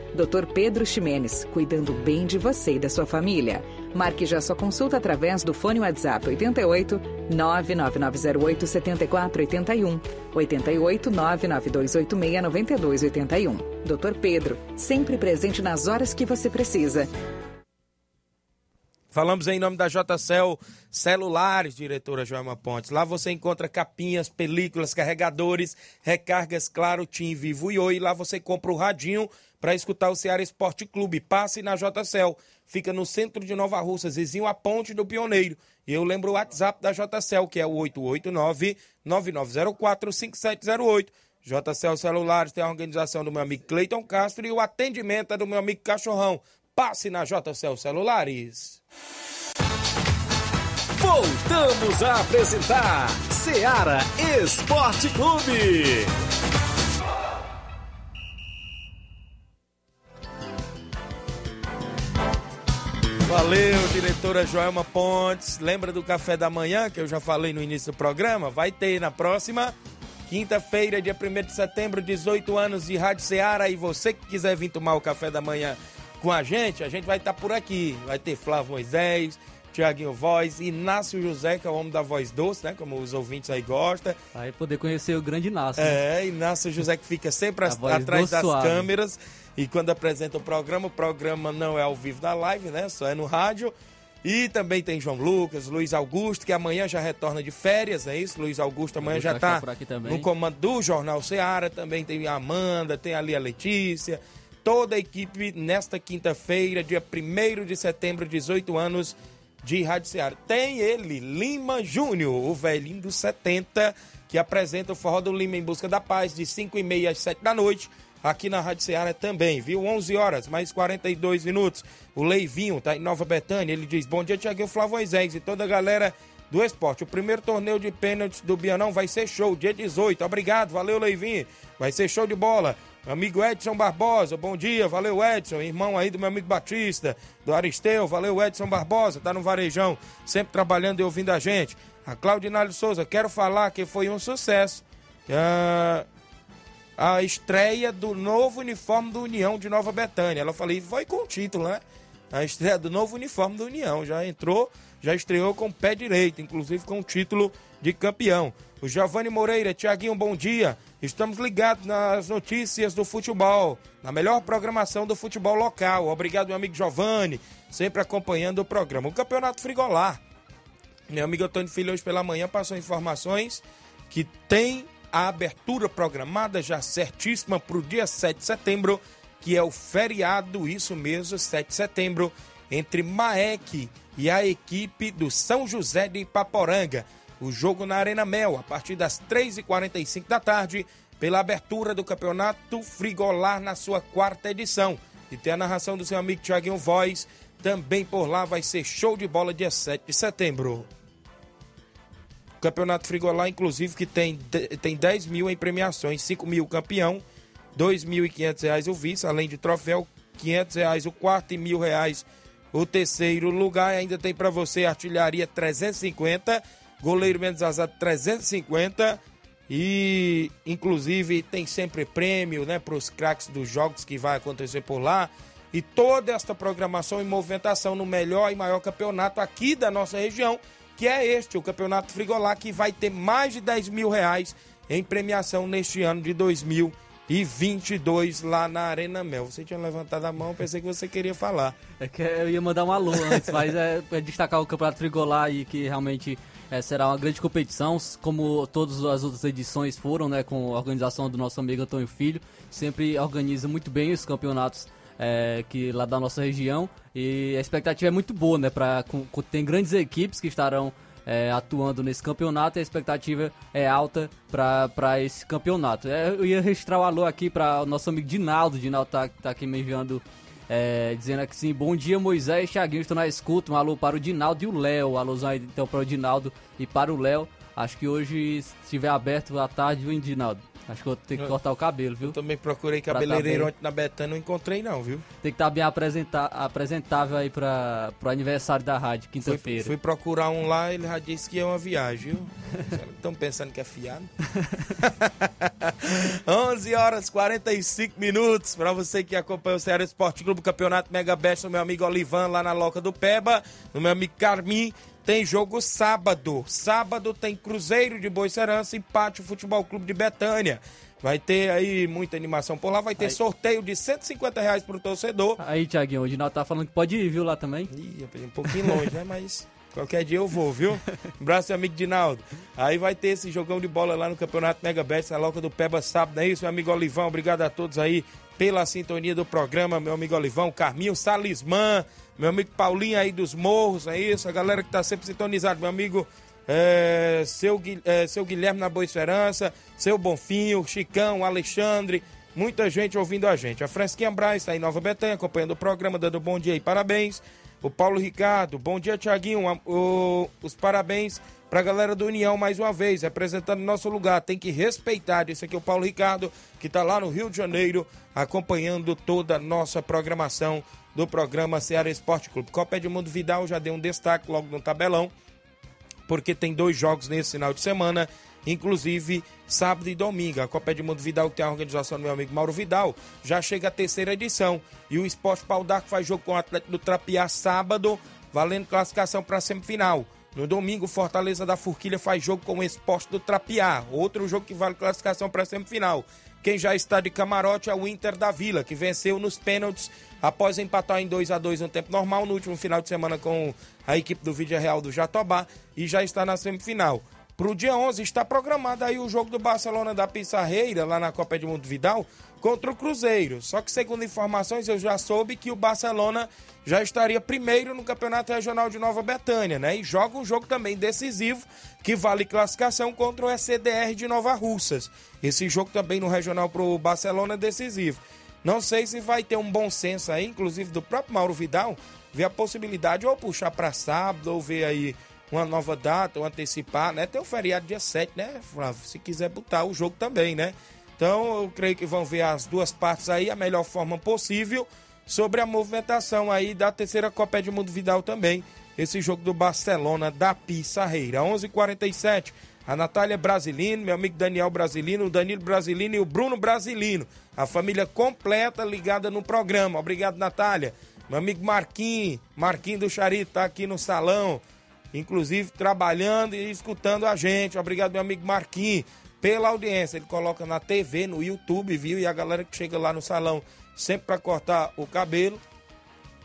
Dr. Pedro Ximenes, cuidando bem de você e da sua família. Marque já sua consulta através do fone WhatsApp 88 99908 7481 88 99286 9281. Dr. Pedro, sempre presente nas horas que você precisa. Falamos em nome da JCL Celulares, diretora Joelma Pontes. Lá você encontra capinhas, películas, carregadores, recargas, claro, Tim, Vivo e Oi. Lá você compra o radinho para escutar o Ceará Esporte Clube. Passe na JCL. Fica no centro de Nova Russas, vizinho à Ponte do Pioneiro. E eu lembro o WhatsApp da JCL, que é o 889-9904-5708. JCL Celulares tem a organização do meu amigo Cleiton Castro e o atendimento é do meu amigo Cachorrão. Passe na JCL Celulares. Voltamos a apresentar Seara Esporte Clube. Valeu, diretora Joelma Pontes. Lembra do café da manhã que eu já falei no início do programa? Vai ter na próxima quinta-feira, dia 1 de setembro, 18 anos de Rádio Ceará. E você que quiser vir tomar o café da manhã com a gente, a gente vai estar tá por aqui. Vai ter Flávio Moisés, Tiaguinho Voz, Inácio José, que é o homem da voz doce, né? Como os ouvintes aí gostam. Vai poder conhecer o grande Inácio. Né? É, Inácio José que fica sempre atrás das suave. câmeras. E quando apresenta o programa, o programa não é ao vivo na live, né? Só é no rádio. E também tem João Lucas, Luiz Augusto, que amanhã já retorna de férias, é isso? Luiz Augusto amanhã já está no comando do Jornal Seara. Também tem a Amanda, tem ali a Letícia, toda a equipe nesta quinta-feira, dia 1 de setembro, 18 anos de Rádio. Tem ele, Lima Júnior, o velhinho dos 70, que apresenta o Forró do Lima em Busca da Paz, de 5 e meia às 7 da noite, aqui na Rádio Ceará também, viu? 11 horas, mais 42 minutos. O Leivinho tá em Nova Betânia, ele diz, bom dia, Tiaguinho Flávio Moisés e toda a galera do esporte. O primeiro torneio de pênaltis do Bianão vai ser show, dia 18. Obrigado, valeu, Leivinho. Vai ser show de bola. Amigo Edson Barbosa, bom dia, valeu Edson, irmão aí do meu amigo Batista, do Aristeu, valeu Edson Barbosa, tá no Varejão, sempre trabalhando e ouvindo a gente. A Claudinalho Souza, quero falar que foi um sucesso. Ah, a estreia do novo uniforme do União de Nova Betânia. Ela falei, foi com o título, né? A estreia do novo uniforme do União. Já entrou, já estreou com o pé direito, inclusive com o título de campeão. O Giovanni Moreira, Tiaguinho, bom dia. Estamos ligados nas notícias do futebol, na melhor programação do futebol local. Obrigado, meu amigo Giovanni, sempre acompanhando o programa. O Campeonato Frigolar. Meu amigo Antônio Filho, hoje pela manhã, passou informações que tem a abertura programada já certíssima para o dia 7 de setembro, que é o feriado, isso mesmo, 7 de setembro, entre Maek e a equipe do São José de Ipaporanga. O jogo na Arena Mel, a partir das 3h45 da tarde, pela abertura do Campeonato Frigolar na sua quarta edição. E tem a narração do seu amigo Thiaguinho Voz. Também por lá vai ser show de bola dia 7 de setembro. O Campeonato Frigolar, inclusive, que tem, tem 10 mil em premiações, 5 mil campeão, R$ 2.500 o vice, além de troféu, R$ 500 o quarto e mil reais o terceiro lugar. Ainda tem para você artilharia 350, goleiro menos azado 350 e inclusive tem sempre prêmio, né, para os craques dos jogos que vai acontecer por lá. E toda esta programação e movimentação no melhor e maior campeonato aqui da nossa região, que é este, o Campeonato Frigolar, que vai ter mais de 10 mil reais em premiação neste ano de 2022 lá na Arena Mel. Você tinha levantado a mão, pensei que você queria falar. É que eu ia mandar um alô antes, mas é, é destacar o Campeonato Frigolar e que realmente é, será uma grande competição, como todas as outras edições foram, né, com a organização do nosso amigo Antônio Filho. Sempre organiza muito bem os campeonatos é, que lá da nossa região e a expectativa é muito boa, né? Pra, com, tem grandes equipes que estarão é, atuando nesse campeonato e a expectativa é alta para esse campeonato. É, eu ia registrar o alô aqui para o nosso amigo Dinaldo. Dinaldo tá, tá aqui me enviando, é, dizendo aqui sim: Bom dia, Moisés e Thiaguinho, estou na escuta. Um alô para o Dinaldo e o Léo. Alôzão aí então para o Dinaldo e para o Léo. Acho que hoje, se estiver aberto à tarde, vem Dinaldo. Acho que eu tenho que cortar o cabelo, viu? Eu também procurei cabeleireiro tá ontem na Betânia, não encontrei não, viu? Tem que estar tá bem apresenta apresentável aí para o aniversário da rádio, quinta-feira. Fui, fui, procurar um lá, ele já disse que é uma viagem, viu? Estão pensando que é fiado? 11 horas 45 minutos, para você que acompanha o Ceará Esporte Clube Campeonato Mega Best, meu amigo Olivan lá na Loca do Peba, no meu amigo Carmim, tem jogo sábado. Sábado tem Cruzeiro de Boicerança e Pátio Futebol Clube de Betânia. Vai ter aí muita animação por lá. Vai ter aí. sorteio de 150 reais pro torcedor. Aí, Tiaguinho, o Dinaldo tá falando que pode ir, viu, lá também? Ih, um pouquinho longe, né? Mas qualquer dia eu vou, viu? Um abraço, amigo Dinaldo. Aí vai ter esse jogão de bola lá no Campeonato Mega Bet, na Loca do Peba, sábado, é isso, meu amigo Olivão? Obrigado a todos aí pela sintonia do programa, meu amigo Olivão, Carminho, Salismã, meu amigo Paulinho aí dos Morros, é isso, a galera que tá sempre sintonizado, meu amigo é, seu, é, seu Guilherme na Boa Esperança, seu Bonfinho, Chicão, Alexandre, muita gente ouvindo a gente. A Fresquinha Braz está em Nova Betânia, acompanhando o programa, dando bom dia e parabéns. O Paulo Ricardo, bom dia, Tiaguinho. Os parabéns para a galera do União mais uma vez, representando nosso lugar. Tem que respeitar. Esse aqui é o Paulo Ricardo, que está lá no Rio de Janeiro, acompanhando toda a nossa programação do programa Ceará Esporte Clube. Copa Edmundo Vidal já deu um destaque logo no tabelão, porque tem dois jogos nesse final de semana, inclusive sábado e domingo. A Copa Edmundo Vidal, que tem a organização do meu amigo Mauro Vidal, já chega à terceira edição. E o Esporte Pau d'Arco faz jogo com o Atlético do Trapiá sábado, valendo classificação para a semifinal. No domingo, Fortaleza da Forquilha faz jogo com o Esporte do Trapiá, outro jogo que vale classificação para a semifinal. Quem já está de camarote é o Inter da Vila, que venceu nos pênaltis após empatar em 2 a 2 no tempo normal no último final de semana com a equipe do Vídeo Real do Jatobá e já está na semifinal. Pro dia 11 está programado aí o jogo do Barcelona da Pissarreira, lá na Copa Edmundo Vidal, contra o Cruzeiro. Só que, segundo informações, eu já soube que o Barcelona já estaria primeiro no Campeonato Regional de Nova Betânia, né? E joga um jogo também decisivo que vale classificação contra o SCDR de Nova Russas. Esse jogo também no Regional pro Barcelona é decisivo. Não sei se vai ter um bom senso aí, inclusive do próprio Mauro Vidal, ver a possibilidade ou puxar para sábado ou ver aí uma nova data, ou antecipar, né? Tem o feriado dia 7, né, Flávio? Se quiser botar o jogo também, né? Então, eu creio que vão ver as duas partes aí a melhor forma possível sobre a movimentação aí da terceira Copa Edmundo Vidal também. Esse jogo do Barcelona da Pissarreira. 11:47 h 47 a Natália Brasilino, meu amigo Daniel Brasilino, o Danilo Brasilino e o Bruno Brasilino. A família completa ligada no programa. Obrigado, Natália. Meu amigo Marquinhos, Marquinhos do Charito, tá aqui no salão inclusive trabalhando e escutando a gente. Obrigado, meu amigo Marquinhos, pela audiência. Ele coloca na TV, no YouTube, viu? E a galera que chega lá no salão sempre para cortar o cabelo.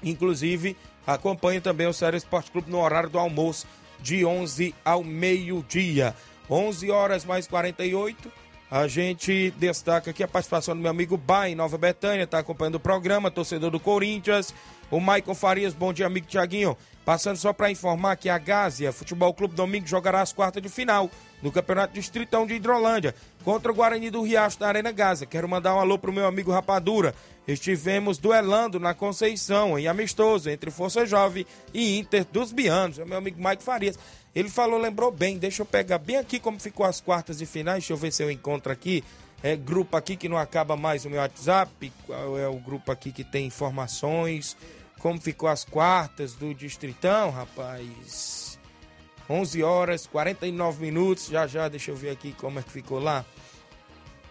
Inclusive, acompanha também o Sério Esporte Clube no horário do almoço, de 11 ao meio-dia. 11 horas mais 48. A gente destaca aqui a participação do meu amigo Bai, Nova Betânia, está acompanhando o programa, torcedor do Corinthians. O Maicon Farias, bom dia, amigo Tiaguinho. Passando só para informar que a Gásia Futebol Clube Domingo jogará as quartas de final do Campeonato Distritão de Hidrolândia contra o Guarani do Riacho da Arena Gásia. Quero mandar um alô pro meu amigo Rapadura. Estivemos duelando na Conceição, em amistoso, entre Força Jovem e Inter dos Bianos. É meu amigo Mike Farias. Ele falou, lembrou bem. Deixa eu pegar bem aqui como ficou as quartas de finais. Deixa eu ver se eu encontro aqui. É grupo aqui que não acaba mais o meu WhatsApp. Qual é o grupo aqui que tem informações? Como ficou as quartas do Distritão, rapaz. 11 horas 49 minutos. Já já, deixa eu ver aqui como é que ficou lá.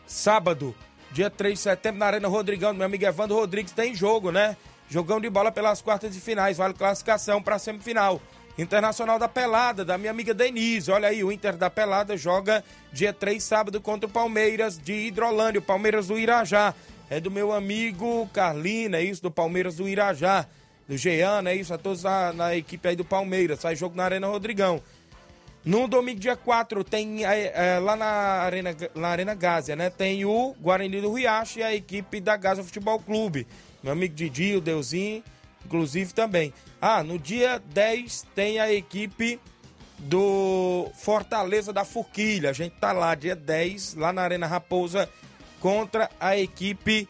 Sábado, dia 3 de setembro, na Arena Rodrigão, meu amigo Evandro Rodrigues tem jogo, né? Jogão de bola pelas quartas de finais, vale classificação para semifinal. Internacional da Pelada, da minha amiga Denise. Olha aí, o Inter da Pelada joga dia 3, sábado, contra o Palmeiras de Hidrolândia, o Palmeiras do Irajá é do meu amigo Carlina, é isso, do Palmeiras do Irajá, do Jean, é isso, a todos na, equipe aí do Palmeiras, sai jogo na Arena Rodrigão. No domingo, dia 4, tem é, é, lá na Arena, na Arena Gásia, né? Tem o Guarani do Riacho e a equipe da Gásia Futebol Clube. Meu amigo Didi, o Deusinho, inclusive também. Ah, no dia 10 tem a equipe do Fortaleza da Forquilha. A gente tá lá, dia 10, lá na Arena Raposa contra a equipe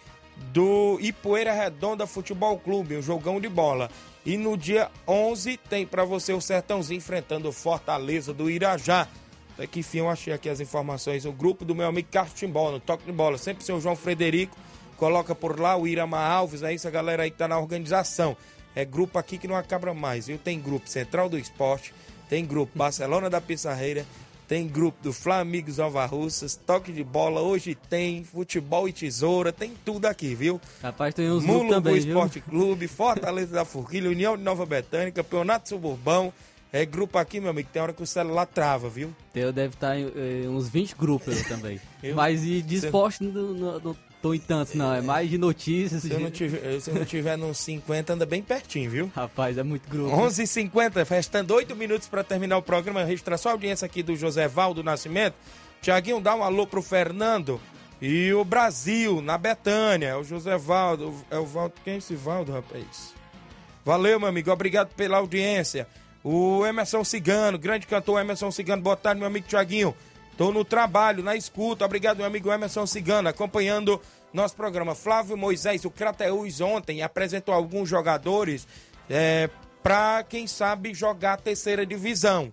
do Ipoeira Redonda Futebol Clube, um jogão de bola. E no dia 11 tem para você o Sertãozinho enfrentando o Fortaleza do Irajá. Até que enfim eu achei aqui as informações. O grupo do meu amigo Carlos Timbó, no toque de bola. Sempre o seu João Frederico. Coloca por lá o Irama Alves, é isso a galera aí que tá na organização. É grupo aqui que não acaba mais, viu? Tem grupo Central do Esporte, tem grupo Barcelona da Pissarreira, tem grupo do Flamigos Nova Russas, toque de bola, hoje tem futebol e tesoura, tem tudo aqui, viu? Rapaz, tem uns Mulo também, Esporte Clube, Fortaleza da Forquilha, União de Nova Betânia, Campeonato Suburbão. É grupo aqui, meu amigo, tem hora que o celular trava, viu? Eu deve estar em, em uns 20 grupos também. eu, Mas e de esporte não, não tô em tantos, não. É mais de notícias. Se eu não tiver, se eu não tiver nos 50, anda bem pertinho, viu? Rapaz, é muito grupo. 11h50, restando 8 minutos para terminar o programa. Registrar só a audiência aqui do José Valdo Nascimento. Tiaguinho, dá um alô pro Fernando. E o Brasil, na Betânia. É o José Valdo. É o Valdo. Quem é esse Valdo, rapaz? Valeu, meu amigo. Obrigado pela audiência. O Emerson Cigano, grande cantor Emerson Cigano. Boa tarde, meu amigo Tiaguinho. Tô no trabalho, na escuta. Obrigado, meu amigo Emerson Cigano, acompanhando nosso programa. Flávio Moisés, o Crateus, ontem apresentou alguns jogadores é, para, quem sabe, jogar a terceira divisão.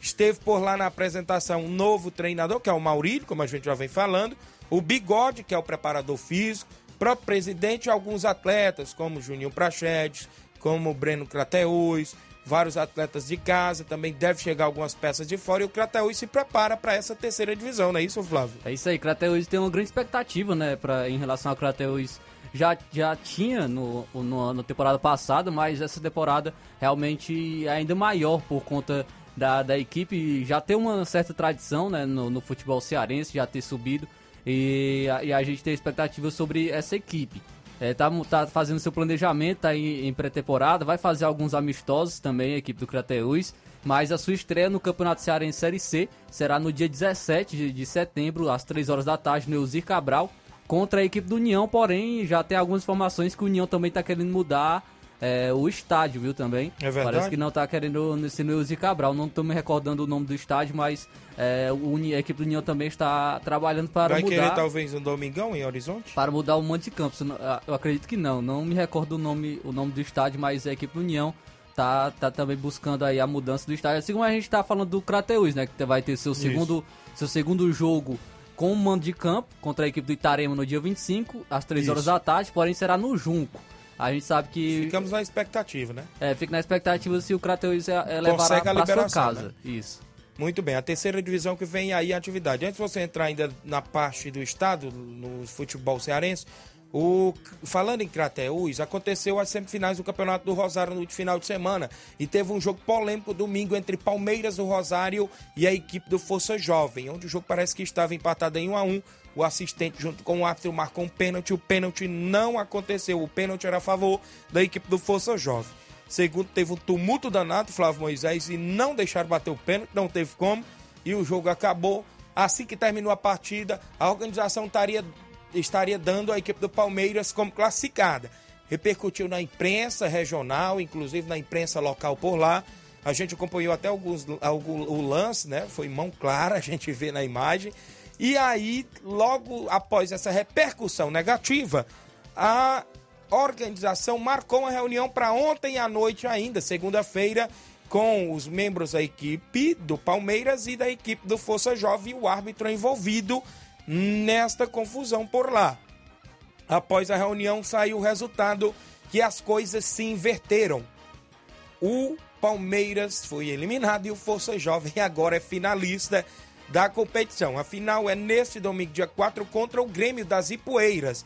Esteve por lá na apresentação um novo treinador, que é o Maurílio, como a gente já vem falando, o Bigode, que é o preparador físico, próprio presidente e alguns atletas, como Juninho Prachedes, como Breno Crateus, vários atletas de casa, também deve chegar algumas peças de fora e o Crateus se prepara para essa terceira divisão, não é isso, Flávio? É isso aí, Crateus tem uma grande expectativa, né, pra, em relação ao Crateus. Já, já tinha no, no, na temporada passada, mas essa temporada realmente é ainda maior por conta da, da equipe já ter uma certa tradição né, no, no futebol cearense, já ter subido e a, e a gente tem expectativa sobre essa equipe. É, tá, tá fazendo seu planejamento, tá em, em pré-temporada, vai fazer alguns amistosos também, a equipe do Crateus. Mas a sua estreia no Campeonato Cearense Série C será no dia 17 de, de setembro, às 3 horas da tarde, no Eusir Cabral, contra a equipe do União, porém já tem algumas informações que o União também está querendo mudar é, o estádio, viu, também. É verdade? Parece que não tá querendo nesse Neuzi Cabral. Não tô me recordando o nome do estádio, mas é, o a equipe do União também está trabalhando para Vai mudar. querer talvez um domingão em Horizonte? Para mudar o Monte Campos. Eu não- Eu acredito que não. Não me recordo o nome, o nome do estádio, mas a equipe do União tá, tá também buscando aí a mudança do estádio. Assim como a gente tá falando do Crateus, né? Que vai ter seu segundo, seu segundo jogo com o mando de campo contra a equipe do Itarema no dia 25, às 3 Isso. horas da tarde, porém será no Junco. A gente sabe que. Ficamos na expectativa, né? É, fica na expectativa se o Crateus é, é levar para sua casa. né? Isso. Muito bem, a terceira divisão que vem aí a atividade. Antes de você entrar ainda na parte do estado, no futebol cearense, o, falando em Crateús, aconteceu as semifinais do Campeonato do Rosário no final de semana e teve um jogo polêmico domingo entre Palmeiras do Rosário e a equipe do Força Jovem, onde o jogo parece que estava empatado em 1 a 1 o assistente junto com o árbitro marcou um pênalti, o pênalti não aconteceu, o pênalti era a favor da equipe do Força Jovem. Segundo, teve um tumulto danado, Flávio Moisés, e não deixaram bater o pênalti, não teve como, e o jogo acabou. Assim que terminou a partida, a organização estaria, estaria dando a equipe do Palmeiras como classificada. Repercutiu na imprensa regional, inclusive na imprensa local por lá. A gente acompanhou até alguns, algum, o lance, né? Foi mão clara, a gente vê na imagem. E aí, logo após essa repercussão negativa, a organização marcou uma reunião para ontem à noite ainda, segunda-feira, com os membros da equipe do Palmeiras e da equipe do Força Jovem e o árbitro envolvido nesta confusão por lá. Após a reunião saiu o resultado que as coisas se inverteram. O Palmeiras foi eliminado e o Força Jovem agora é finalista da competição. A final é neste domingo, dia 4, contra o Grêmio das Ipueiras.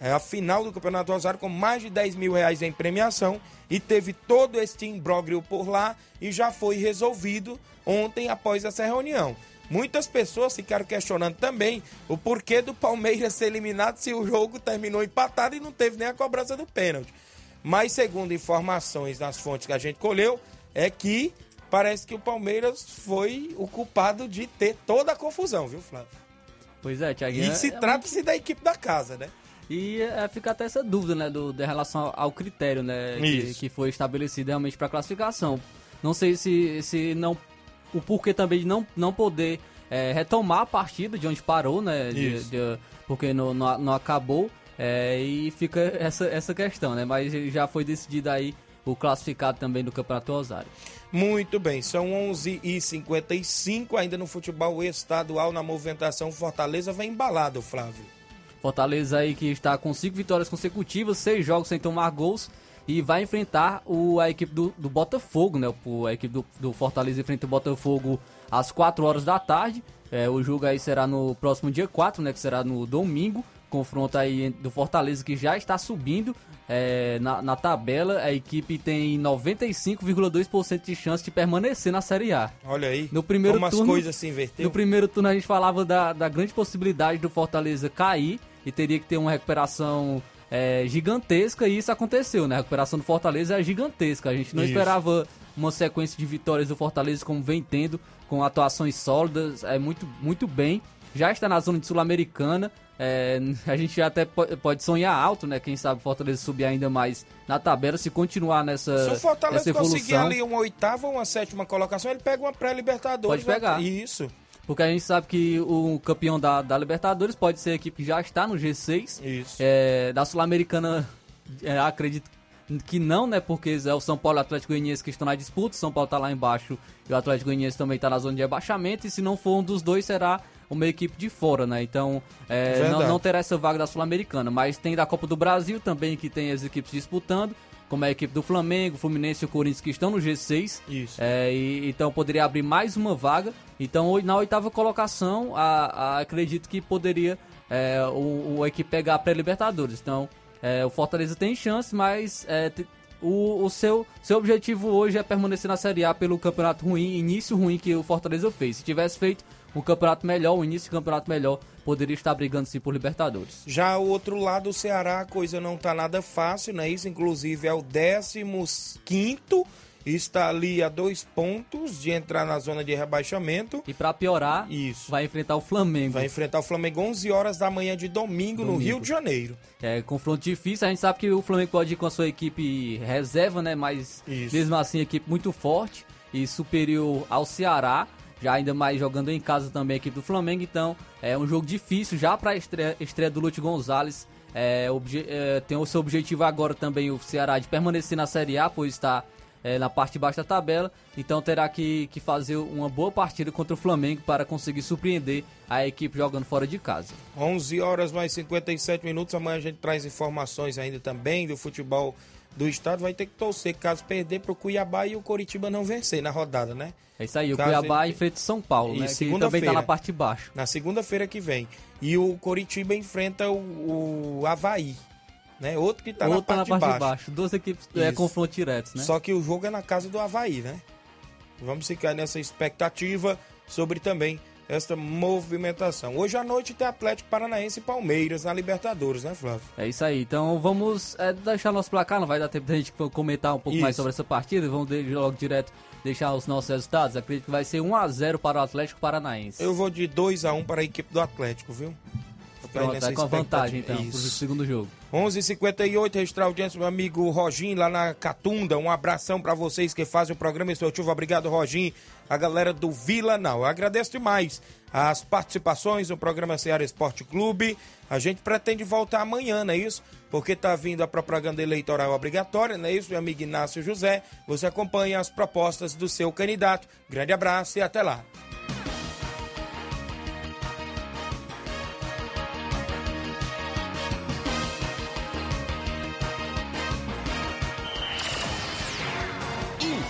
É a final do Campeonato Rosário com mais de 10 mil reais em premiação e teve todo este imbróglio por lá e já foi resolvido ontem após essa reunião. Muitas pessoas ficaram questionando também o porquê do Palmeiras ser eliminado se o jogo terminou empatado e não teve nem a cobrança do pênalti. Mas segundo informações das fontes que a gente colheu, é que parece que o Palmeiras foi o culpado de ter toda a confusão, viu, Flávio? Pois é, Thiaguinho. E é- se é trata-se da equipe da casa, né? E é, fica até essa dúvida, né, do, de relação ao critério, né, que, que foi estabelecido realmente para classificação. Não sei se, se não o porquê também de não, não poder é, retomar a partida de onde parou, né, de- de- porque não, não, não acabou é, e fica essa, essa questão, né, mas já foi decidido aí o classificado também do Campeonato Rosário. Muito bem, são 11h55 ainda no futebol estadual na movimentação. Fortaleza vem embalado, Flávio. Fortaleza aí que está com cinco vitórias consecutivas, seis jogos sem tomar gols e vai enfrentar o, a equipe do, do Botafogo, né? O, a equipe do, do Fortaleza enfrenta o Botafogo às 4 horas da tarde. É, o jogo aí será no próximo dia 4, né? Que será no domingo. Confronto aí do Fortaleza que já está subindo é, na, na tabela. A equipe tem 95,2% de chance de permanecer na Série A. Olha aí No primeiro como turno, as coisas se inverteram. No primeiro turno a gente falava da, da grande possibilidade do Fortaleza cair e teria que ter uma recuperação é, gigantesca e isso aconteceu, né? A recuperação do Fortaleza é gigantesca. A gente não Isso. esperava uma sequência de vitórias do Fortaleza como vem tendo, com atuações sólidas, é muito, muito bem. Já está na zona de Sul-Americana. é, a gente já até po- pode sonhar alto, né? Quem sabe o Fortaleza subir ainda mais na tabela se continuar nessa, Se o Fortaleza evolução. conseguir ali uma oitava ou uma sétima colocação, ele pega uma pré-libertadores. Pode pegar. Isso. Porque a gente sabe que o campeão da, da Libertadores pode ser a equipe que já está no G6. Isso. É, da Sul-Americana, é, acredito que não, né? Porque é o São Paulo e o Atlético Goianiense que estão na disputa. O São Paulo está lá embaixo e o Atlético Goianiense também está na zona de rebaixamento. E se não for um dos dois, será uma equipe de fora, né? Então, é, não, não terá essa vaga da Sul-Americana. Mas tem da Copa do Brasil também, que tem as equipes disputando. Como é a equipe do Flamengo, Fluminense e o Corinthians que estão no G6. Isso. É, e- então poderia abrir mais uma vaga. Então na oitava colocação, a, a- acredito que poderia é, o, o equipe pegar a pré-libertadores. Então é, o Fortaleza tem chance, mas é, o, o seu, seu objetivo hoje é permanecer na Série A pelo campeonato ruim, início ruim que o Fortaleza fez. Se tivesse feito um campeonato melhor, um início de campeonato melhor, poderia estar brigando sim por Libertadores. Já o outro lado, o Ceará, a coisa não tá nada fácil, né? Isso, inclusive, é o 15 está ali a dois pontos de entrar na zona de rebaixamento. E para piorar, Isso. vai enfrentar o Flamengo. Vai enfrentar o Flamengo 11 horas da manhã de domingo, no Domingo. Rio de Janeiro. É confronto difícil, a gente sabe que o Flamengo pode ir com a sua equipe reserva, né? Mas Isso. mesmo assim, equipe muito forte e superior ao Ceará. Já ainda mais jogando em casa também a equipe do Flamengo, então é um jogo difícil já para a estreia, estreia do Lute Gonzalez. É, é, tem o seu objetivo agora também o Ceará de permanecer na Série A, pois está é, na parte de baixo da tabela, então terá que, que fazer uma boa partida contra o Flamengo para conseguir surpreender a equipe jogando fora de casa. 11 horas mais 57 minutos. Amanhã a gente traz informações ainda também do futebol do estado. Vai ter que torcer caso perder para o Cuiabá e o Coritiba não vencer na rodada, né? É isso aí, o Caso Cuiabá ele- enfrenta o São Paulo, E né? Que segunda-feira. também tá na parte de baixo. Na segunda-feira que vem. E o Coritiba enfrenta o, o Havaí, né? Outro que tá na tá parte, na parte de baixo. de baixo. Duas equipes é, Isso. confronto diretos, né? Só que o jogo é na casa do Havaí, né? Vamos ficar nessa expectativa sobre também esta movimentação. Hoje à noite tem Atlético Paranaense e Palmeiras na Libertadores, né, Flávio? É isso aí. Então vamos é, deixar nosso placar. Não vai dar tempo da gente comentar um pouco mais Isso. sobre essa partida. Vamos de- logo direto deixar os nossos resultados. Acredito que vai ser 1x0 para o Atlético Paranaense. Eu vou de 2 a 1 para a equipe do Atlético, viu? Pronto, é com a vantagem então, pro Isso. segundo jogo. 11:58 registrar a audiência do meu amigo Roginho lá na Catunda. Um abração para vocês que fazem o programa esportivo. Obrigado, Roginho. A galera do Vila Não. Eu agradeço demais as participações no programa Ceará Esporte Clube. A gente pretende voltar amanhã, não é isso? Porque tá vindo a propaganda eleitoral obrigatória, não é isso, meu amigo Inácio José? Você acompanha as propostas do seu candidato. Grande abraço e até lá.